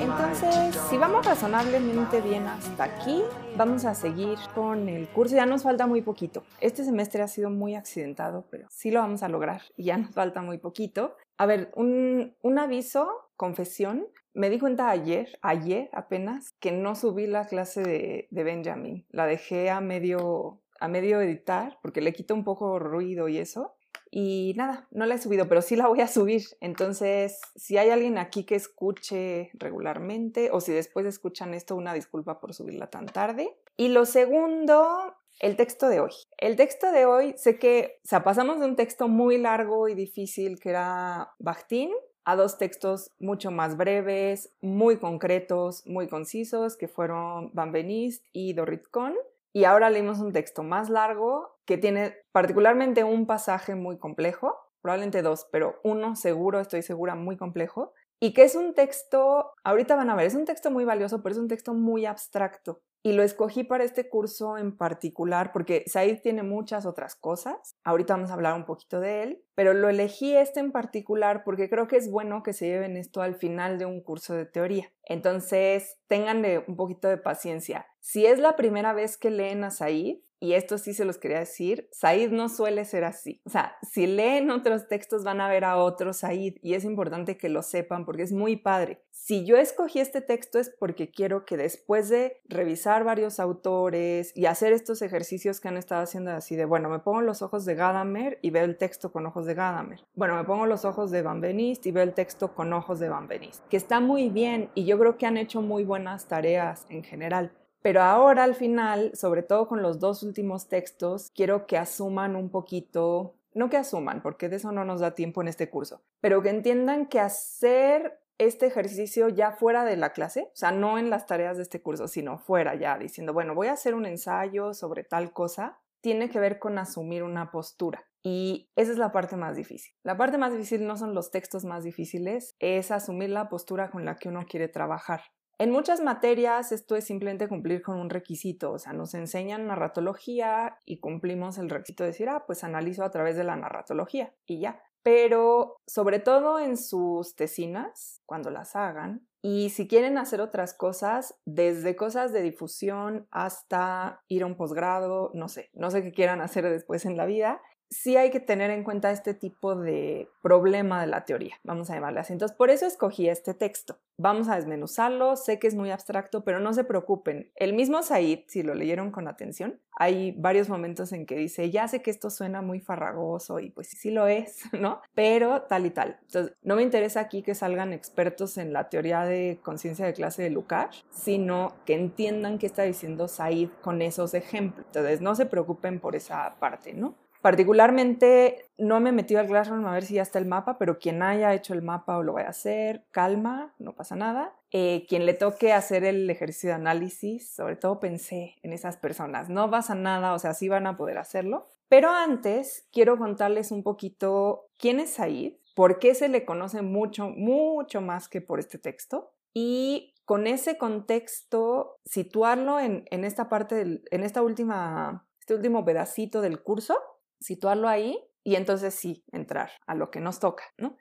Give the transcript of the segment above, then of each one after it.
Entonces, si vamos razonablemente bien hasta aquí, vamos a seguir con el curso. Ya nos falta muy poquito. Este semestre ha sido muy accidentado, pero sí lo vamos a lograr ya nos falta muy poquito. A ver, un, un aviso, confesión. Me di cuenta ayer, ayer apenas, que no subí la clase de, de Benjamin. La dejé a medio, a medio editar porque le quito un poco ruido y eso. Y nada, no la he subido, pero sí la voy a subir. Entonces, si hay alguien aquí que escuche regularmente o si después escuchan esto, una disculpa por subirla tan tarde. Y lo segundo, el texto de hoy. El texto de hoy, sé que, o sea, pasamos de un texto muy largo y difícil que era Bakhtin a dos textos mucho más breves, muy concretos, muy concisos, que fueron Van Benist y Dorrit Kohn. Y ahora leímos un texto más largo que tiene particularmente un pasaje muy complejo, probablemente dos, pero uno seguro, estoy segura, muy complejo, y que es un texto, ahorita van a ver, es un texto muy valioso, pero es un texto muy abstracto. Y lo escogí para este curso en particular porque Said tiene muchas otras cosas. Ahorita vamos a hablar un poquito de él, pero lo elegí este en particular porque creo que es bueno que se lleven esto al final de un curso de teoría. Entonces, tengan un poquito de paciencia. Si es la primera vez que leen a Said, y esto sí se los quería decir, Said no suele ser así. O sea, si leen otros textos van a ver a otro Said y es importante que lo sepan porque es muy padre. Si yo escogí este texto es porque quiero que después de revisar varios autores y hacer estos ejercicios que han estado haciendo así de, bueno, me pongo los ojos de Gadamer y veo el texto con ojos de Gadamer. Bueno, me pongo los ojos de Van Benist y veo el texto con ojos de Van Benist. Que está muy bien y yo creo que han hecho muy buenas tareas en general. Pero ahora al final, sobre todo con los dos últimos textos, quiero que asuman un poquito, no que asuman, porque de eso no nos da tiempo en este curso, pero que entiendan que hacer este ejercicio ya fuera de la clase, o sea, no en las tareas de este curso, sino fuera ya, diciendo, bueno, voy a hacer un ensayo sobre tal cosa, tiene que ver con asumir una postura. Y esa es la parte más difícil. La parte más difícil no son los textos más difíciles, es asumir la postura con la que uno quiere trabajar. En muchas materias esto es simplemente cumplir con un requisito, o sea, nos enseñan narratología y cumplimos el requisito de decir, ah, pues analizo a través de la narratología y ya. Pero sobre todo en sus tesinas, cuando las hagan, y si quieren hacer otras cosas, desde cosas de difusión hasta ir a un posgrado, no sé, no sé qué quieran hacer después en la vida, sí hay que tener en cuenta este tipo de problema de la teoría, vamos a llamarle así. Entonces, por eso escogí este texto. Vamos a desmenuzarlo, sé que es muy abstracto, pero no se preocupen. El mismo Said, si lo leyeron con atención, hay varios momentos en que dice, ya sé que esto suena muy farragoso y pues sí lo es, ¿no? Pero tal y tal. Entonces, no me interesa aquí que salgan expertos en la teoría de conciencia de clase de Lukács, sino que entiendan qué está diciendo Said con esos ejemplos. Entonces, no se preocupen por esa parte, ¿no? Particularmente no me he metido al Classroom a ver si ya está el mapa, pero quien haya hecho el mapa o lo vaya a hacer, calma, no pasa nada. Eh, quien le toque hacer el ejercicio de análisis, sobre todo pensé en esas personas, no pasa nada, o sea, sí van a poder hacerlo. Pero antes quiero contarles un poquito quién es Said, por qué se le conoce mucho, mucho más que por este texto y con ese contexto situarlo en, en esta parte, en esta última, este último pedacito del curso situarlo ahí y entonces sí, entrar a lo que nos toca, ¿no?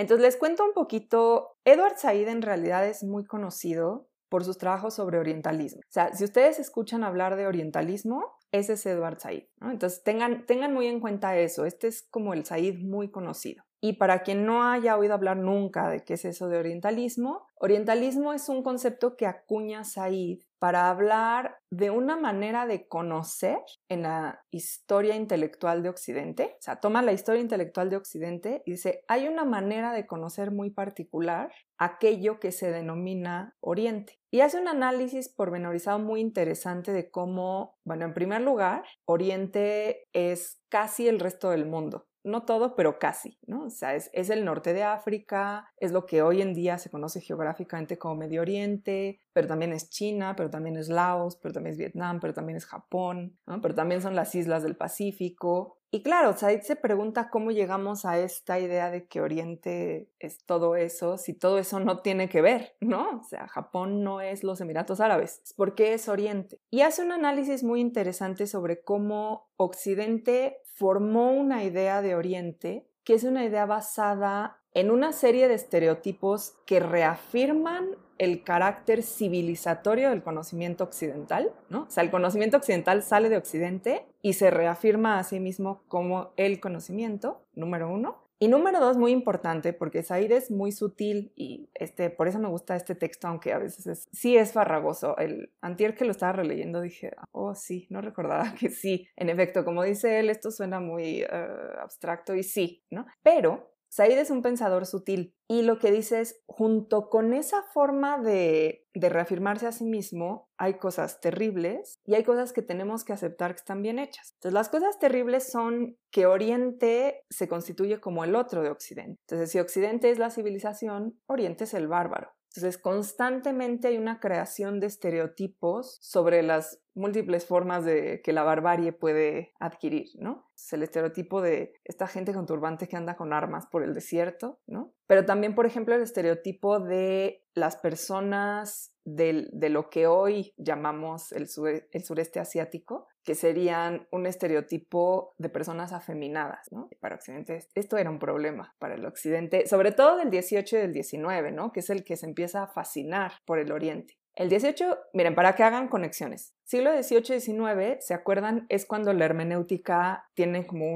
Entonces les cuento un poquito, Edward Said en realidad es muy conocido por sus trabajos sobre orientalismo. O sea, si ustedes escuchan hablar de orientalismo, ese es Edward Said. Entonces tengan, tengan muy en cuenta eso. Este es como el Said muy conocido. Y para quien no haya oído hablar nunca de qué es eso de orientalismo, orientalismo es un concepto que acuña Said para hablar de una manera de conocer en la historia intelectual de Occidente. O sea, toma la historia intelectual de Occidente y dice, hay una manera de conocer muy particular aquello que se denomina Oriente. Y hace un análisis pormenorizado muy interesante de cómo, bueno, en primer lugar, Oriente es casi el resto del mundo no todo, pero casi, ¿no? O sea, es, el norte de África, es lo que hoy en día se conoce geográficamente como Medio Oriente, pero también es China, pero también es Laos, pero también es Vietnam, pero también es Japón, ¿no? pero también son las islas del Pacífico. Y claro, Said se pregunta cómo llegamos a esta idea de que Oriente es todo eso, si todo eso no tiene que ver, ¿no? O sea, Japón no es los Emiratos Árabes, ¿por qué es Oriente? Y hace un análisis muy interesante sobre cómo Occidente formó una idea de Oriente que es una idea basada en una serie de estereotipos que reafirman el carácter civilizatorio del conocimiento occidental, ¿no? O sea, el conocimiento occidental sale de Occidente y se reafirma a sí mismo como el conocimiento, número uno. Y número dos, muy importante, porque Said es muy sutil y este, por eso me gusta este texto, aunque a veces sí es farragoso. El antier que lo estaba releyendo dije, oh sí, no recordaba que sí. En efecto, como dice él, esto suena muy eh, abstracto y sí, ¿no? Pero Said es un pensador sutil y lo que dice es, junto con esa forma de, de, reafirmarse a sí mismo, hay cosas terribles y hay cosas que tenemos que aceptar que están bien hechas. Entonces, las cosas terribles son que Oriente se constituye como el otro de Occidente. Entonces, si Occidente es la civilización, Oriente es el bárbaro. Entonces, constantemente hay una creación de estereotipos sobre las múltiples formas de que la barbarie puede adquirir, ¿no? Es el estereotipo de esta gente con turbantes que anda con armas por el desierto, ¿no? Pero también, por ejemplo, el estereotipo de las personas de, lo que hoy llamamos el, el, sureste asiático, que serían un estereotipo de personas afeminadas, ¿no? Para Occidente esto era un problema para el Occidente, sobre todo del 18 y del 19, ¿no? Que es el que se empieza a fascinar por el Oriente. El 18, miren, para que hagan conexiones. Siglo XVIII y XIX, ¿se acuerdan? Es cuando la hermenéutica tiene como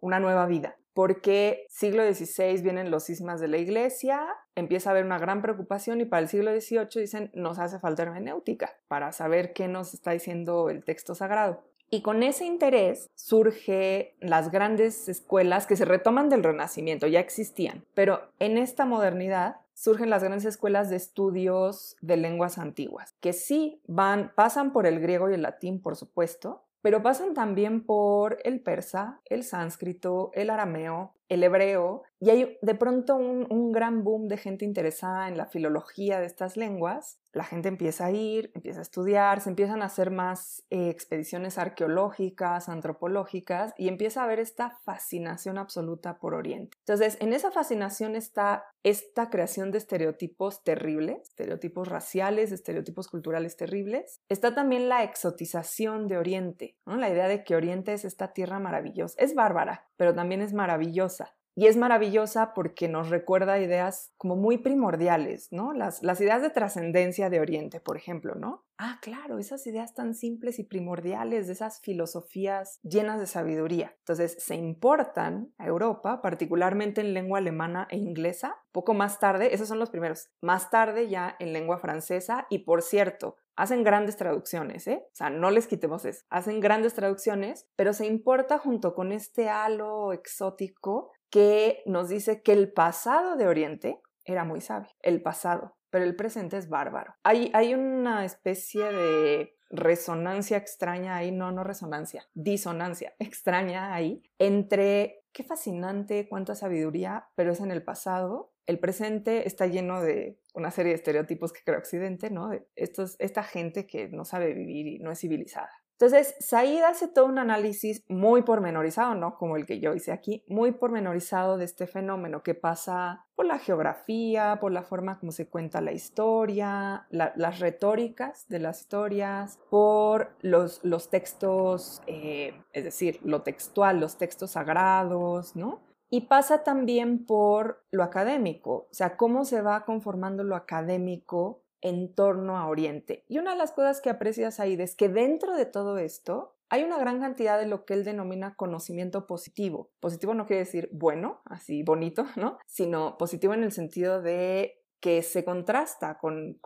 una nueva vida porque siglo XVI vienen los cismas de la iglesia, empieza a haber una gran preocupación y para el siglo XVIII dicen nos hace falta hermenéutica para saber qué nos está diciendo el texto sagrado. Y con ese interés surge las grandes escuelas que se retoman del Renacimiento, ya existían, pero en esta modernidad surgen las grandes escuelas de estudios de lenguas antiguas, que sí van, pasan por el griego y el latín, por supuesto, pero pasan también por el persa, el sánscrito, el arameo, el hebreo, y hay de pronto un, gran boom de gente interesada en la filología de estas lenguas. La gente empieza a ir, empieza a estudiar, se empiezan a hacer más eh, expediciones arqueológicas, antropológicas, y empieza a haber esta fascinación absoluta por Oriente. Entonces, en esa fascinación está esta creación de estereotipos terribles, estereotipos raciales, estereotipos culturales terribles. Está también la exotización de Oriente, la idea de que Oriente es esta tierra maravillosa. Es bárbara, pero también es maravillosa. Y es maravillosa porque nos recuerda ideas como muy primordiales, ¿no? Las, ideas de trascendencia de Oriente, por ejemplo, ¿no? Ah, claro, esas ideas tan simples y primordiales, de esas filosofías llenas de sabiduría. Entonces, se importan a Europa, particularmente en lengua alemana e inglesa. Poco más tarde, esos son los primeros. Más tarde ya en lengua francesa y, por cierto, hacen grandes traducciones, ¿eh? O sea, no les quitemos eso. Hacen grandes traducciones, pero se importa junto con este halo exótico que nos dice que el pasado de Oriente era muy sabio, el pasado, pero el presente es bárbaro. Hay, hay una especie de resonancia extraña ahí, no, no resonancia, disonancia extraña ahí, entre qué fascinante, cuánta sabiduría, pero es en el pasado. El presente está lleno de una serie de estereotipos que crea Occidente, ¿no? Esta gente que no sabe vivir y no es civilizada. Entonces, Said hace todo un análisis muy pormenorizado, ¿no? Como el que yo hice aquí, muy pormenorizado de este fenómeno que pasa por la geografía, por la forma como se cuenta la historia, las retóricas de las historias, por los, los textos, eh, es decir, lo textual, los textos sagrados, ¿no? Y pasa también por lo académico, o sea, cómo se va conformando lo académico en torno a Oriente. Y una de las cosas que aprecias ahí es que dentro de todo esto hay una gran cantidad de lo que él denomina conocimiento positivo. Positivo no quiere decir bueno, así bonito, ¿no? Sino positivo en el sentido de que se contrasta con,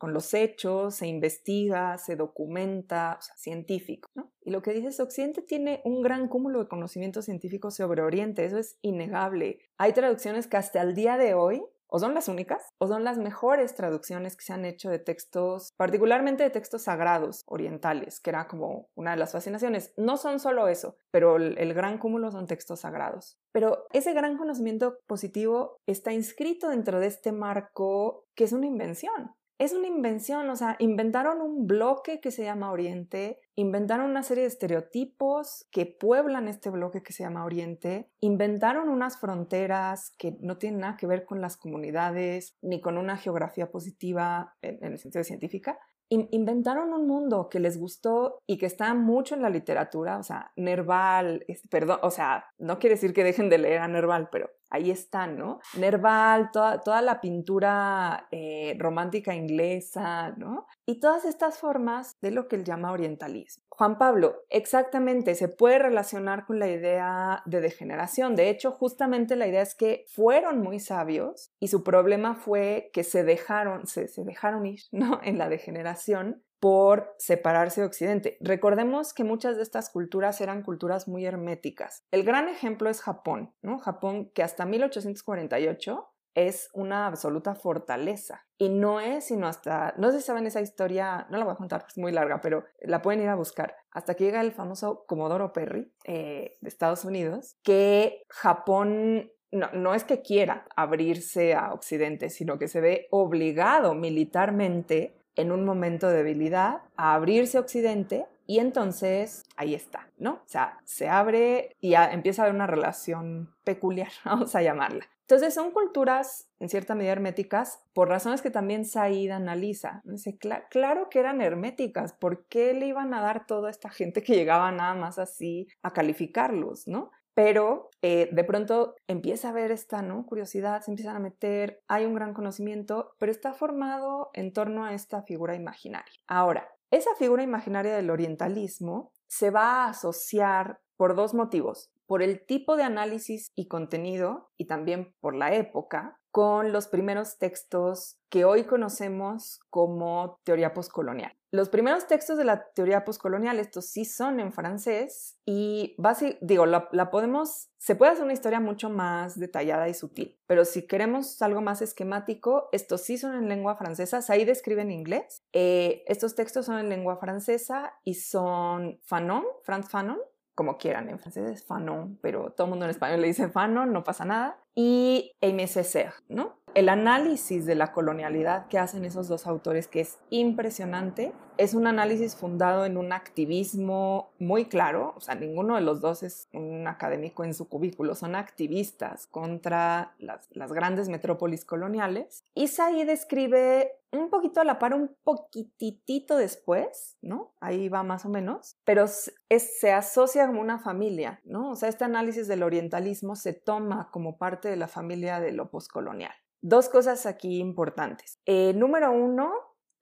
los hechos, se investiga, se documenta, o sea, científico. Y lo que dice es, Occidente tiene un gran cúmulo de conocimiento científico sobre Oriente, eso es innegable. Hay traducciones que hasta el día de hoy o son las únicas o son las mejores traducciones que se han hecho de textos, particularmente de textos sagrados orientales, que era como una de las fascinaciones. No son solo eso, pero el, gran cúmulo son textos sagrados. Pero ese gran conocimiento positivo está inscrito dentro de este marco que es una invención. Es una invención, o sea, inventaron un bloque que se llama Oriente, inventaron una serie de estereotipos que pueblan este bloque que se llama Oriente, inventaron unas fronteras que no tienen nada que ver con las comunidades ni con una geografía positiva en, el sentido científica, inventaron un mundo que les gustó y que está mucho en la literatura, o sea, Nerval, perdón, o sea, no quiere decir que dejen de leer a Nerval, pero ahí están, ¿no? Nerval, toda, toda la pintura eh, romántica inglesa, ¿no? Y todas estas formas de lo que él llama orientalismo. Juan Pablo, exactamente, se puede relacionar con la idea de degeneración. De hecho, justamente la idea es que fueron muy sabios y su problema fue que se dejaron, se, se dejaron ir, ¿no? En la degeneración por separarse de Occidente. Recordemos que muchas de estas culturas eran culturas muy herméticas. El gran ejemplo es Japón, ¿no? Japón que hasta 1848 es una absoluta fortaleza. Y no es sino hasta, no sé si saben esa historia, no la voy a contar, es muy larga, pero la pueden ir a buscar, hasta que llega el famoso Comodoro Perry eh, de Estados Unidos, que Japón no, no, es que quiera abrirse a Occidente, sino que se ve obligado militarmente en un momento de debilidad a abrirse a Occidente y entonces ahí está, ¿no? O sea, se abre y empieza a haber una relación peculiar, vamos a llamarla. Entonces son culturas en cierta medida herméticas por razones que también Said analiza. Dice, claro que eran herméticas, ¿por qué le iban a dar toda esta gente que llegaba nada más así a calificarlos, ¿no? Pero eh, de pronto empieza a haber esta ¿no? curiosidad, se empiezan a meter, hay un gran conocimiento, pero está formado en torno a esta figura imaginaria. Ahora, esa figura imaginaria del orientalismo se va a asociar por dos motivos, por el tipo de análisis y contenido y también por la época, con los primeros textos que hoy conocemos como teoría postcolonial. Los primeros textos de la teoría postcolonial, estos sí son en francés y la, podemos, se puede hacer una historia mucho más detallada y sutil, pero si queremos algo más esquemático, estos sí son en lengua francesa, ahí describen en inglés, eh, estos textos son en lengua francesa y son Fanon, Franz Fanon, como quieran, en francés es Fanon, pero todo el mundo en español le dice Fanon, no pasa nada, y Aimé Césaire, ¿no? El análisis de la colonialidad que hacen esos dos autores, que es impresionante, es un análisis fundado en un activismo muy claro, o sea, ninguno de los dos es un académico en su cubículo, son activistas contra las, grandes metrópolis coloniales. Y Said describe un poquito a la par, un poquitito después, ¿no? Ahí va más o menos, pero se asocia como una familia, ¿no? O sea, este análisis del orientalismo se toma como parte de la familia de lo poscolonial. Dos cosas aquí importantes. Eh, número uno,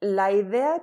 la idea de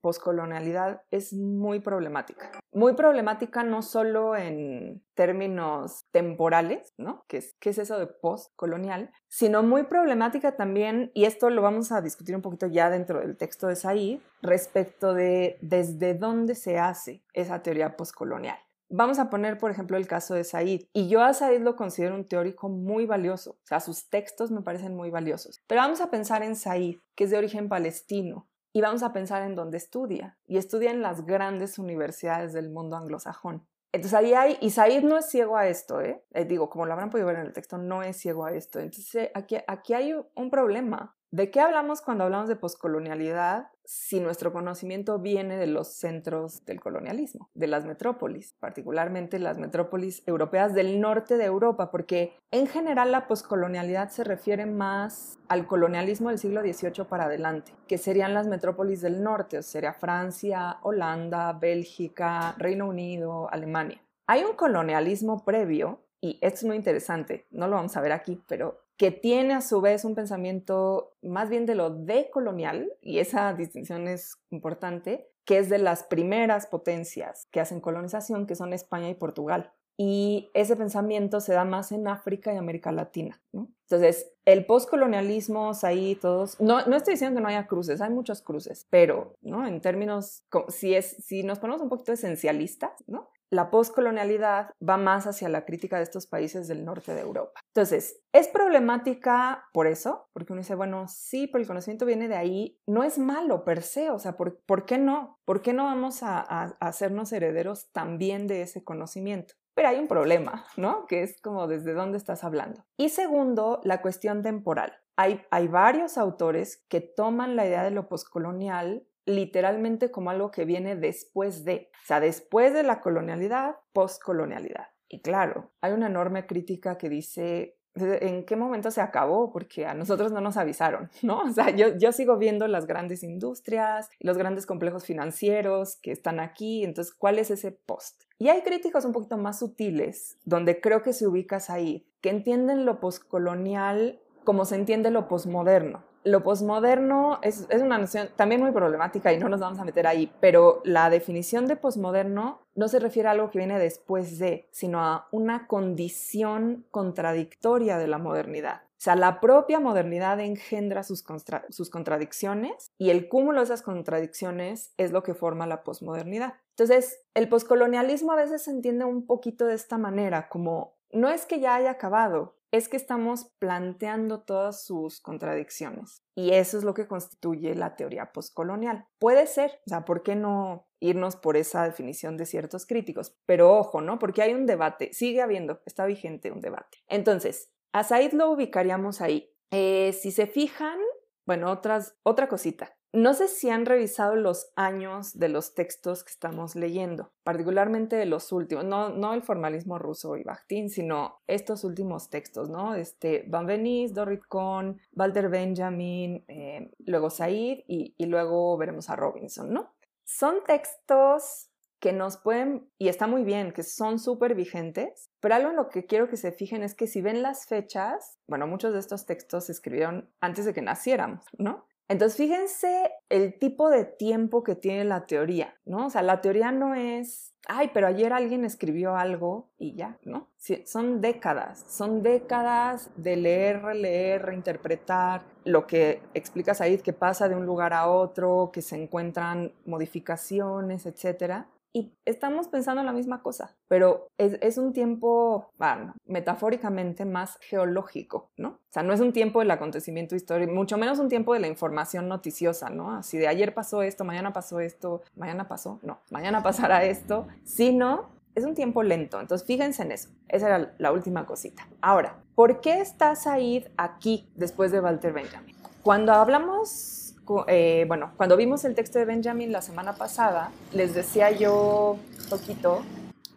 poscolonialidad es muy problemática. Muy problemática no solo en términos temporales, ¿no? ¿Qué es, eso de postcolonial? Sino muy problemática también, y esto lo vamos a discutir un poquito ya dentro del texto de Said, respecto de desde dónde se hace esa teoría postcolonial. Vamos a poner, por ejemplo, el caso de Said. Y yo a Said lo considero un teórico muy valioso. O sea, sus textos me parecen muy valiosos. Pero vamos a pensar en Said, que es de origen palestino. Y vamos a pensar en dónde estudia. Y estudia en las grandes universidades del mundo anglosajón. Entonces ahí hay, y Said no es ciego a esto, ¿eh? ¿eh? Digo, como lo habrán podido ver en el texto, no es ciego a esto. Entonces aquí, aquí hay un problema. ¿De qué hablamos cuando hablamos de poscolonialidad si nuestro conocimiento viene de los centros del colonialismo, de las metrópolis, particularmente las metrópolis europeas del norte de Europa? Porque en general la poscolonialidad se refiere más al colonialismo del siglo XVIII para adelante, que serían las metrópolis del norte, o sería Francia, Holanda, Bélgica, Reino Unido, Alemania. Hay un colonialismo previo y esto es muy interesante, no lo vamos a ver aquí, pero que tiene a su vez un pensamiento más bien de lo decolonial, y esa distinción es importante, que es de las primeras potencias que hacen colonización, que son España y Portugal. Y ese pensamiento se da más en África y América Latina. Entonces, el postcolonialismo, ahí todos, no, no estoy diciendo que no haya cruces, hay muchos cruces, pero ¿no? en términos, si, es, si nos ponemos un poquito esencialistas, ¿no? La poscolonialidad va más hacia la crítica de estos países del norte de Europa. Entonces, es problemática por eso, porque uno dice, bueno, sí, pero el conocimiento viene de ahí, no es malo per se, o sea, ¿por, qué no? ¿Por qué no vamos a, hacernos herederos también de ese conocimiento? Pero hay un problema, ¿no? Que es como desde dónde estás hablando. Y segundo, la cuestión temporal. hay, hay varios autores que toman la idea de lo poscolonial literalmente como algo que viene después de, o sea, después de la colonialidad, poscolonialidad. Y claro, hay una enorme crítica que dice, ¿en qué momento se acabó? Porque a nosotros no nos avisaron, ¿no? O sea, yo, yo sigo viendo las grandes industrias, los grandes complejos financieros que están aquí, entonces, ¿cuál es ese post? Y hay críticos un poquito más sutiles, donde creo que se ubicas ahí, que entienden lo poscolonial como se entiende lo posmoderno lo posmoderno es, una noción también muy problemática y no nos vamos a meter ahí, pero la definición de posmoderno no se refiere a algo que viene después de, sino a una condición contradictoria de la modernidad. O sea, la propia modernidad engendra sus, sus contradicciones y el cúmulo de esas contradicciones es lo que forma la posmodernidad. Entonces, el poscolonialismo a veces se entiende un poquito de esta manera, como no es que ya haya acabado, es que estamos planteando todas sus contradicciones. Y eso es lo que constituye la teoría postcolonial. Puede ser, o sea, ¿por qué no irnos por esa definición de ciertos críticos? Pero ojo, ¿no? Porque hay un debate, sigue habiendo, está vigente un debate. Entonces, a Said lo ubicaríamos ahí. Eh, si se fijan, bueno, otras, otra cosita. No sé si han revisado los años de los textos que estamos leyendo, particularmente de los últimos, no, el formalismo ruso y Bakhtin, sino estos últimos textos, ¿no? Este, Van Benis, Dorit Kohn, Walter Benjamin, eh, luego Said y, y luego veremos a Robinson, ¿no? Son textos que nos pueden, y está muy bien, que son súper vigentes, pero algo en lo que quiero que se fijen es que si ven las fechas, bueno, muchos de estos textos se escribieron antes de que naciéramos, ¿no? Entonces, fíjense el tipo de tiempo que tiene la teoría, ¿no? O sea, la teoría no es, ay, pero ayer alguien escribió algo y ya, ¿no? son décadas, son décadas de leer, releer, reinterpretar lo que explica Said, que pasa de un lugar a otro, que se encuentran modificaciones, etcétera y estamos pensando en la misma cosa, pero es, un tiempo, bueno, metafóricamente más geológico, ¿no? O sea, no es un tiempo del acontecimiento histórico, mucho menos un tiempo de la información noticiosa, ¿no? Así de ayer pasó esto, mañana pasó esto, mañana pasó, no, mañana pasará esto, sino es un tiempo lento, entonces fíjense en eso. Esa era la última cosita. Ahora, ¿por qué está Said aquí después de Walter Benjamin? Cuando hablamos eh, bueno, cuando vimos el texto de Benjamin la semana pasada, les decía yo poquito,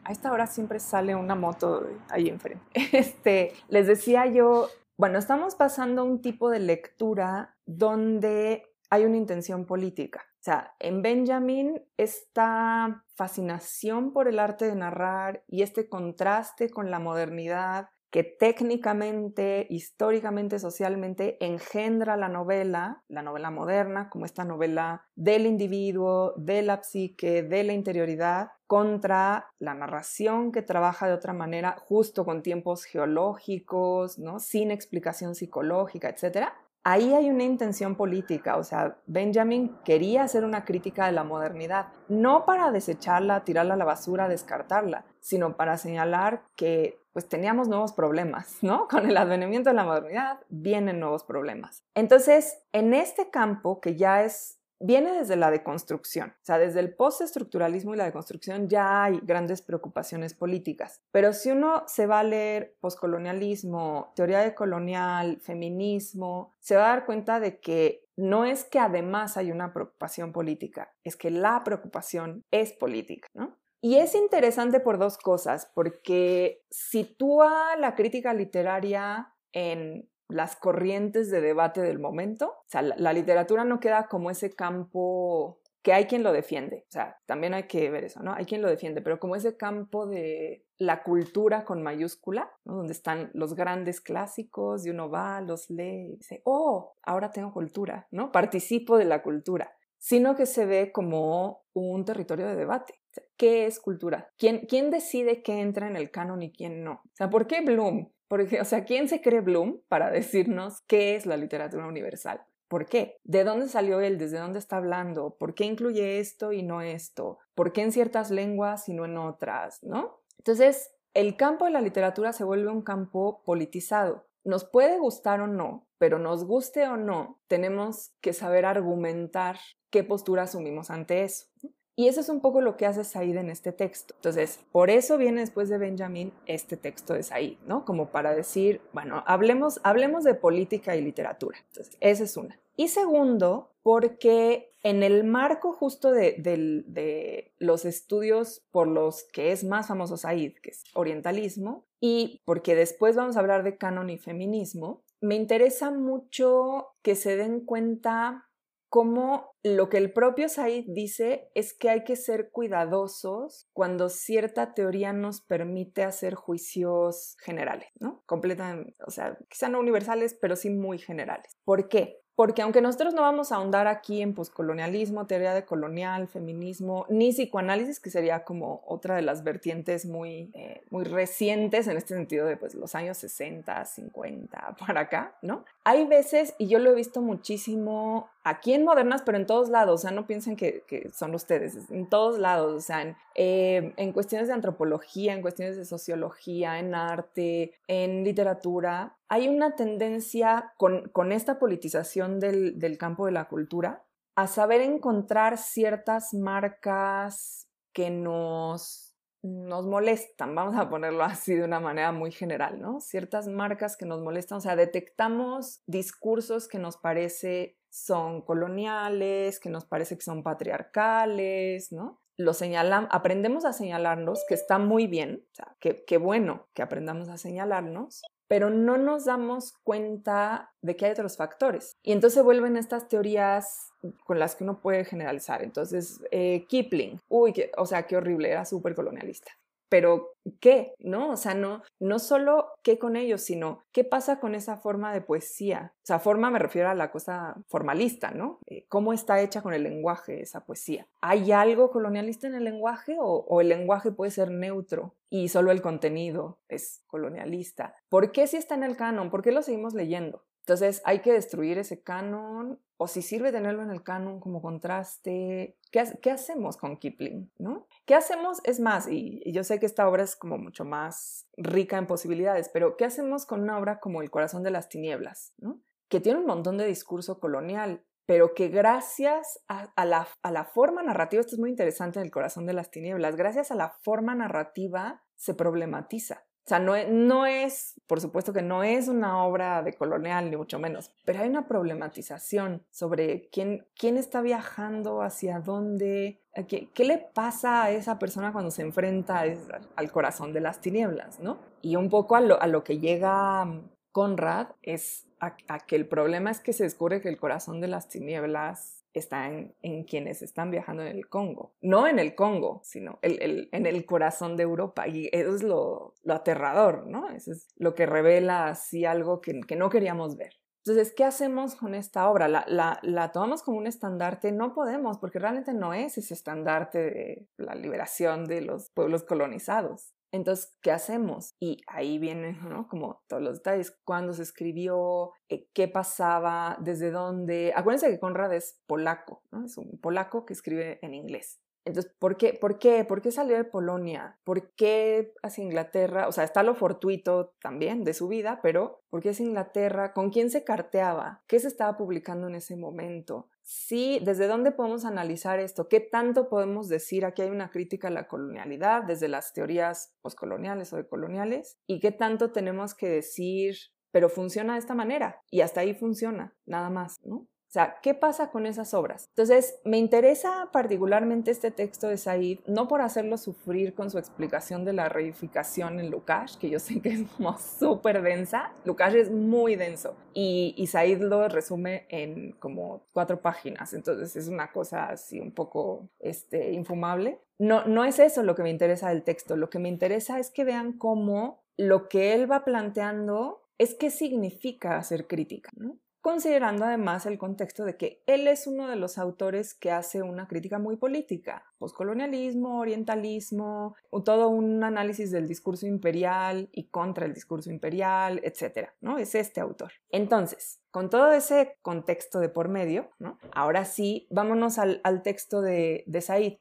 a esta hora siempre sale una moto ahí enfrente, este, les decía yo, bueno, estamos pasando un tipo de lectura donde hay una intención política. O sea, en Benjamin esta fascinación por el arte de narrar y este contraste con la modernidad que técnicamente, históricamente, socialmente engendra la novela, la novela moderna, como esta novela del individuo, de la psique, de la interioridad, contra la narración que trabaja de otra manera, justo con tiempos geológicos, ¿no? sin explicación psicológica, etc. Ahí hay una intención política, o sea, Benjamin quería hacer una crítica de la modernidad, no para desecharla, tirarla a la basura, descartarla, sino para señalar que pues teníamos nuevos problemas, ¿no? Con el advenimiento de la modernidad vienen nuevos problemas. Entonces, en este campo que ya es viene desde la deconstrucción, o sea, desde el postestructuralismo y la deconstrucción ya hay grandes preocupaciones políticas, pero si uno se va a leer poscolonialismo, teoría de colonial, feminismo, se va a dar cuenta de que no es que además hay una preocupación política, es que la preocupación es política, ¿no? Y es interesante por dos cosas, porque sitúa la crítica literaria en las corrientes de debate del momento. O sea, la, literatura no queda como ese campo que hay quien lo defiende. O sea, también hay que ver eso, ¿no? Hay quien lo defiende, pero como ese campo de la cultura con mayúscula, ¿no? donde están los grandes clásicos y uno va, los lee y dice, oh, ahora tengo cultura, ¿no? Participo de la cultura, sino que se ve como un territorio de debate. ¿Qué es cultura? ¿Quién, ¿Quién decide qué entra en el canon y quién no? O sea, ¿por qué Bloom? Porque, o sea, ¿quién se cree Bloom para decirnos qué es la literatura universal? ¿Por qué? ¿De dónde salió él? ¿Desde dónde está hablando? ¿Por qué incluye esto y no esto? ¿Por qué en ciertas lenguas y no en otras? ¿No? Entonces, el campo de la literatura se vuelve un campo politizado. Nos puede gustar o no, pero nos guste o no, tenemos que saber argumentar qué postura asumimos ante eso. Y eso es un poco lo que hace Said en este texto. Entonces, por eso viene después de Benjamin este texto de Said, ¿no? Como para decir, bueno, hablemos, hablemos de política y literatura. Entonces, esa es una. Y segundo, porque en el marco justo de, de, los estudios por los que es más famoso Said, que es orientalismo, y porque después vamos a hablar de canon y feminismo, me interesa mucho que se den cuenta cómo lo que el propio Said dice es que hay que ser cuidadosos cuando cierta teoría nos permite hacer juicios generales, ¿no? Completamente, o sea, quizá no universales, pero sí muy generales. ¿Por qué? Porque aunque nosotros no vamos a ahondar aquí en poscolonialismo, teoría de colonial, feminismo, ni psicoanálisis, que sería como otra de las vertientes muy, eh, muy recientes en este sentido de pues, los años 60, 50 para acá, ¿no? Hay veces, y yo lo he visto muchísimo aquí en Modernas, pero en todos lados, o sea, no piensen que, son ustedes, en todos lados, o sea, en, eh, en cuestiones de antropología, en cuestiones de sociología, en arte, en literatura, hay una tendencia con, esta politización del, campo de la cultura a saber encontrar ciertas marcas que nos, nos molestan, vamos a ponerlo así de una manera muy general, ¿no? Ciertas marcas que nos molestan, o sea, detectamos discursos que nos parece son coloniales, que nos parece que son patriarcales, ¿no? Lo señalan, aprendemos a señalarnos, que está muy bien, o sea, qué bueno que aprendamos a señalarnos, pero no nos damos cuenta de que hay otros factores. Y entonces vuelven estas teorías con las que uno puede generalizar. Entonces, eh, Kipling, uy, o sea, qué horrible, era súper colonialista pero ¿qué? ¿No? O sea, no, no solo qué con ellos, sino qué pasa con esa forma de poesía. O sea, forma me refiero a la cosa formalista, ¿no? Eh, ¿Cómo está hecha con el lenguaje esa poesía? ¿Hay algo colonialista en el lenguaje o, o el lenguaje puede ser neutro y solo el contenido es colonialista? ¿Por qué si está en el canon? ¿Por qué lo seguimos leyendo? Entonces hay que destruir ese canon o si sirve tenerlo en el canon como contraste. ¿Qué, hacemos con Kipling? ¿no? ¿Qué hacemos? Es más, y, yo sé que esta obra es como mucho más rica en posibilidades, pero ¿qué hacemos con una obra como El corazón de las tinieblas? ¿no? Que tiene un montón de discurso colonial, pero que gracias a, la, a la forma narrativa, esto es muy interesante en El corazón de las tinieblas, gracias a la forma narrativa se problematiza. O sea, no, no, es, por supuesto que no es una obra de colonial, ni mucho menos, pero hay una problematización sobre quién, quién está viajando, hacia dónde, qué, qué le pasa a esa persona cuando se enfrenta al corazón de las tinieblas, ¿no? Y un poco a lo, a lo que llega Conrad es a que el problema es que se descubre que el corazón de las tinieblas está en, quienes están viajando en el Congo. No en el Congo, sino en el corazón de Europa. Y eso es lo, aterrador, ¿no? Eso es lo que revela así algo que, no queríamos ver. Entonces, ¿qué hacemos con esta obra? ¿La, la, tomamos como un estandarte? No podemos, porque realmente no es ese estandarte de la liberación de los pueblos colonizados. Entonces, ¿qué hacemos? Y ahí vienen, ¿no? Como todos los detalles, cuándo se escribió, eh, qué pasaba, desde dónde. Acuérdense que Conrad es polaco. Es un polaco que escribe en inglés. Entonces, ¿por qué, ¿por qué? ¿Por qué salió de Polonia? ¿Por qué hacia Inglaterra? O sea, está lo fortuito también de su vida, pero ¿por qué es Inglaterra? ¿Con quién se carteaba? ¿Qué se estaba publicando en ese momento? Sí, ¿desde dónde podemos analizar esto? ¿Qué tanto podemos decir? Aquí hay una crítica a la colonialidad desde las teorías poscoloniales o decoloniales. ¿Y qué tanto tenemos que decir? Pero funciona de esta manera y hasta ahí funciona, nada más, ¿no? O sea, ¿qué pasa con esas obras? Entonces, me interesa particularmente este texto de Said, no por hacerlo sufrir con su explicación de la reificación en Lukács, que yo sé que es como súper densa. Lukács es muy denso y, y Said lo resume en como cuatro páginas, entonces es una cosa así un poco este, infumable. No, no es eso lo que me interesa del texto, lo que me interesa es que vean cómo lo que él va planteando es qué significa hacer crítica, ¿no? Considerando además el contexto de que él es uno de los autores que hace una crítica muy política, poscolonialismo, orientalismo, todo un análisis del discurso imperial y contra el discurso imperial, etcétera, ¿no? Es este autor. Entonces, con todo ese contexto de por medio. Ahora sí, vámonos al, texto de, de Said.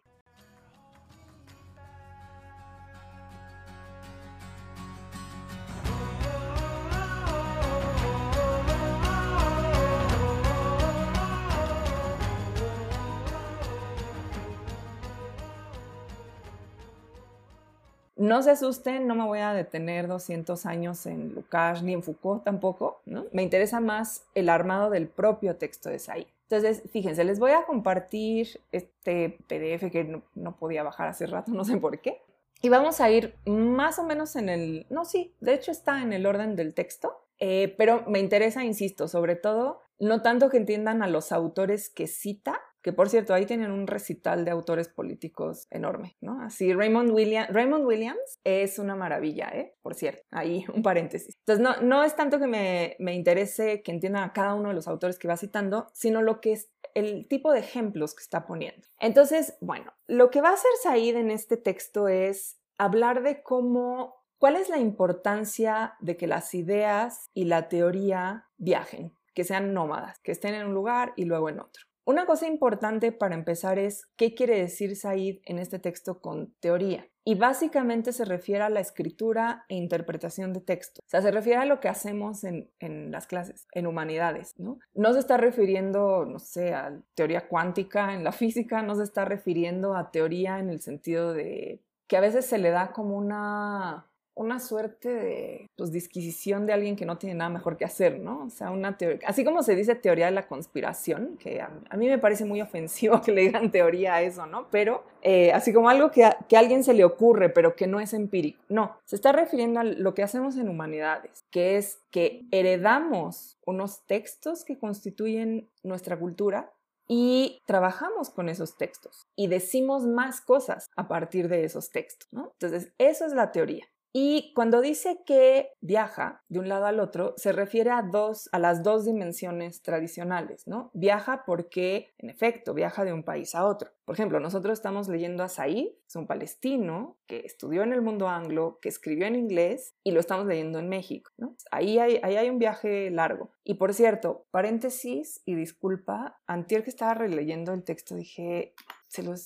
No se asusten, no me voy a detener 200 años en Lukács ni en Foucault tampoco, ¿no? Me interesa más el armado del propio texto de Said. Entonces, fíjense, les voy a compartir este PDF que no, podía bajar hace rato, no sé por qué. Y vamos a ir más o menos en el, no, sí, de hecho está en el orden del texto, eh, pero me interesa, insisto, sobre todo, no tanto que entiendan a los autores que cita, que por cierto, ahí tienen un recital de autores políticos enorme, ¿no? Así, Raymond, Raymond Williams es una maravilla, ¿eh? Por cierto, ahí un paréntesis. Entonces, no, no es tanto que me, me interese que entiendan a cada uno de los autores que va citando, sino lo que es el tipo de ejemplos que está poniendo. Entonces, bueno, lo que va a hacer Said en este texto es hablar de cómo, cuál es la importancia de que las ideas y la teoría viajen, que sean nómadas, que estén en un lugar y luego en otro. Una cosa importante para empezar es qué quiere decir Said en este texto con teoría. Y básicamente se refiere a la escritura e interpretación de texto. O sea, se refiere a lo que hacemos en, en las clases, en humanidades, ¿no? No se está refiriendo, no sé, a teoría cuántica en la física, no se está refiriendo a teoría en el sentido de que a veces se le da como una una suerte de pues, disquisición de alguien que no tiene nada mejor que hacer, ¿no? O sea, una teoría, así como se dice teoría de la conspiración, que a, mí me parece muy ofensivo que le digan teoría a eso, ¿no? Pero eh, así como algo que que a alguien se le ocurre, pero que no es empírico. No, se está refiriendo a lo que hacemos en humanidades, que es que heredamos unos textos que constituyen nuestra cultura y trabajamos con esos textos y decimos más cosas a partir de esos textos, ¿no? Entonces, eso es la teoría. Y cuando dice que viaja de un lado al otro, se refiere a, dos, a las dos dimensiones tradicionales, ¿no? Viaja porque, en efecto, viaja de un país a otro. Por ejemplo, nosotros estamos leyendo a Said, es un palestino que estudió en el mundo anglo, que escribió en inglés y lo estamos leyendo en México, ¿no? Ahí hay, ahí hay un viaje largo. Y por cierto, paréntesis y disculpa, antier que estaba releyendo el texto dije,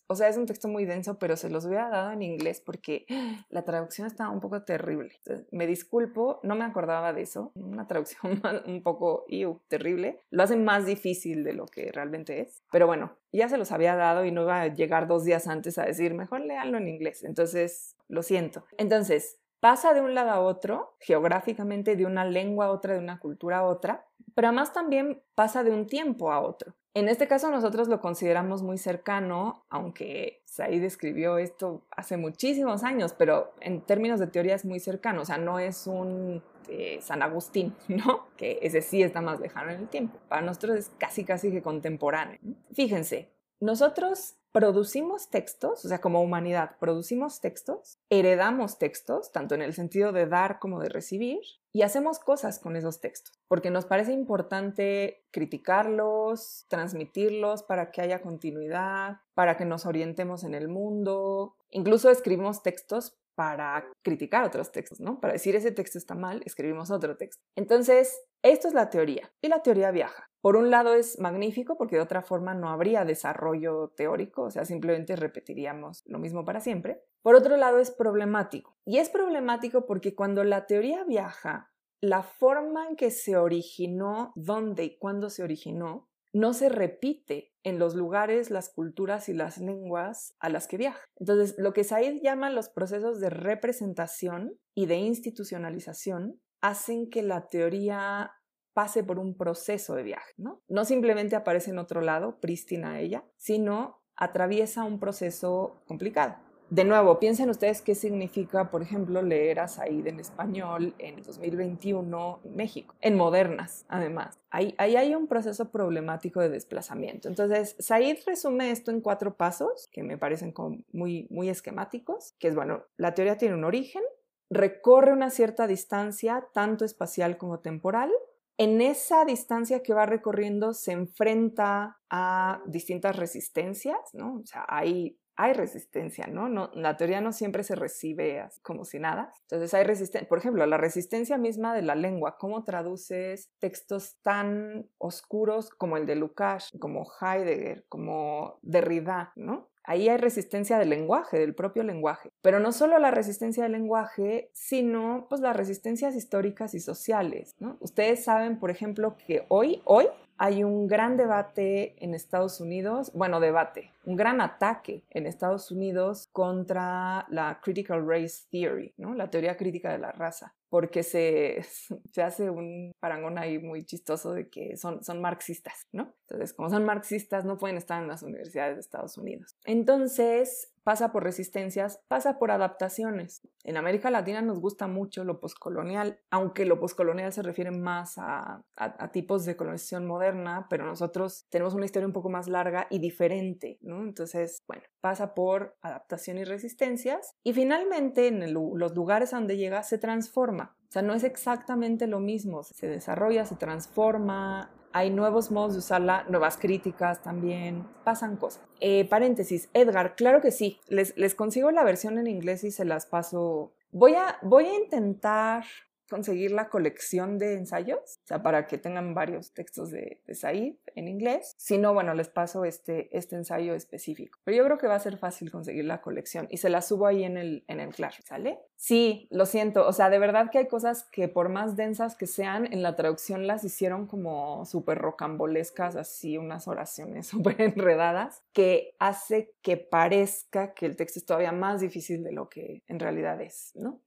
o sea, es un texto muy denso, pero se los hubiera dado en inglés porque la traducción estaba un poco terrible. me disculpo, no me acordaba de eso. Una traducción un poco terrible. Lo hace más difícil de lo que realmente es. Pero bueno, ya se los había dado y no iba a llegar dos días antes a decir, mejor léanlo en inglés. Entonces, lo siento. Entonces, pasa de un lado a otro, geográficamente, de una lengua a otra, de una cultura a otra, pero además también pasa de un tiempo a otro. En este caso nosotros lo consideramos muy cercano, aunque Said escribió esto hace muchísimos años, pero en términos de teoría es muy cercano, o sea, no es un eh, San Agustín, ¿no? Que ese sí está más lejano en el tiempo. Para nosotros es casi, casi que contemporáneo. Fíjense, nosotros producimos textos, o sea, como humanidad, producimos textos, heredamos textos, tanto en el sentido de dar como de recibir, y hacemos cosas con esos textos, porque nos parece importante criticarlos, transmitirlos para que haya continuidad, para que nos orientemos en el mundo. Incluso escribimos textos para criticar otros textos, ¿no? Para decir ese texto está mal, escribimos otro texto. Entonces, esto es la teoría, y la teoría viaja. Por un lado es magnífico porque de otra forma no habría desarrollo teórico, o sea, simplemente repetiríamos lo mismo para siempre. Por otro lado es problemático. Y es problemático porque cuando la teoría viaja, la forma en que se originó, dónde y cuándo se originó, no se repite en los lugares, las culturas y las lenguas a las que viaja. Entonces, lo que Said llama los procesos de representación y de institucionalización hacen que la teoría pase por un proceso de viaje, ¿no? No simplemente aparece en otro lado, prístina ella, sino atraviesa un proceso complicado. De nuevo, piensen ustedes qué significa, por ejemplo, leer a Said en español en 2021 en México, en modernas, además. Ahí, ahí, hay un proceso problemático de desplazamiento. Entonces, Said resume esto en cuatro pasos que me parecen muy, muy esquemáticos, que es, bueno, la teoría tiene un origen, recorre una cierta distancia, tanto espacial como temporal, en esa distancia que va recorriendo se enfrenta a distintas resistencias, ¿no? O sea, hay, hay resistencia, ¿no? ¿no? La teoría no siempre se recibe como si nada. Entonces hay resistencia, por ejemplo, la resistencia misma de la lengua. ¿Cómo traduces textos tan oscuros como el de Lukács, como Heidegger, como Derrida, ¿no? Ahí hay resistencia del lenguaje, del propio lenguaje. Pero no solo la resistencia del lenguaje, sino pues las resistencias históricas y sociales. ¿no? Ustedes saben, por ejemplo, que hoy, hoy hay un gran debate en Estados Unidos, bueno, debate, un gran ataque en Estados Unidos contra la Critical Race Theory, la teoría crítica de la raza porque se, se, hace un parangón ahí muy chistoso de que son, son marxistas, ¿no? Entonces, como son marxistas, no pueden estar en las universidades de Estados Unidos. Entonces, pasa por resistencias, pasa por adaptaciones. En América Latina nos gusta mucho lo poscolonial, aunque lo poscolonial se refiere más a, tipos de colonización moderna, pero nosotros tenemos una historia un poco más larga y diferente. Entonces, bueno, pasa por adaptación y resistencias y finalmente en los lugares a donde llega se transforma. O sea, no es exactamente lo mismo, se desarrolla, se transforma, hay nuevos modos de usarla, nuevas críticas también, pasan cosas. Eh, paréntesis, Edgar, claro que sí, les, les consigo la versión en inglés y se las paso. Voy a, voy a intentar conseguir la colección de ensayos, o sea, para que tengan varios textos de, de Said en inglés. Si no, bueno, les paso este, este ensayo específico. Pero yo creo que va a ser fácil conseguir la colección y se la subo ahí en el, en el Clash, ¿sale? Sí, lo siento, o sea, de verdad que hay cosas que por más densas que sean, en la traducción las hicieron como súper rocambolescas, así unas oraciones súper enredadas, que hace que parezca que el texto es todavía más difícil de lo que en realidad es, ¿no?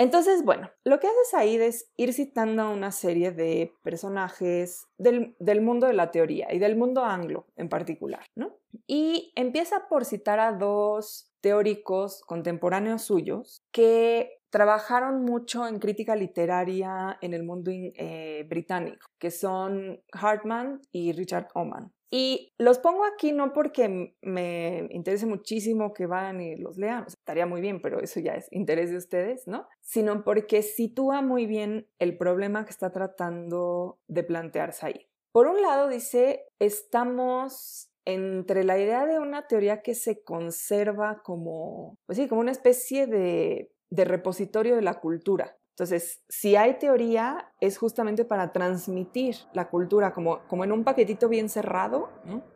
Entonces, bueno, lo que haces ahí es ir citando una serie de personajes del, mundo de la teoría y del mundo anglo en particular, ¿no? Y empieza por citar a dos teóricos contemporáneos suyos que trabajaron mucho en crítica literaria en el mundo eh, británico, que son Hartman y Richard Oman. Y los pongo aquí no porque me interese muchísimo que vayan y los lean, estaría muy bien, pero eso ya es interés de ustedes, ¿no? Sino porque sitúa muy bien el problema que está tratando de plantearse ahí. Por un lado dice, estamos entre la idea de una teoría que se conserva como, pues sí, como una especie de, de repositorio de la cultura, entonces, si hay teoría, es justamente para transmitir la cultura como, como en un paquetito bien cerrado,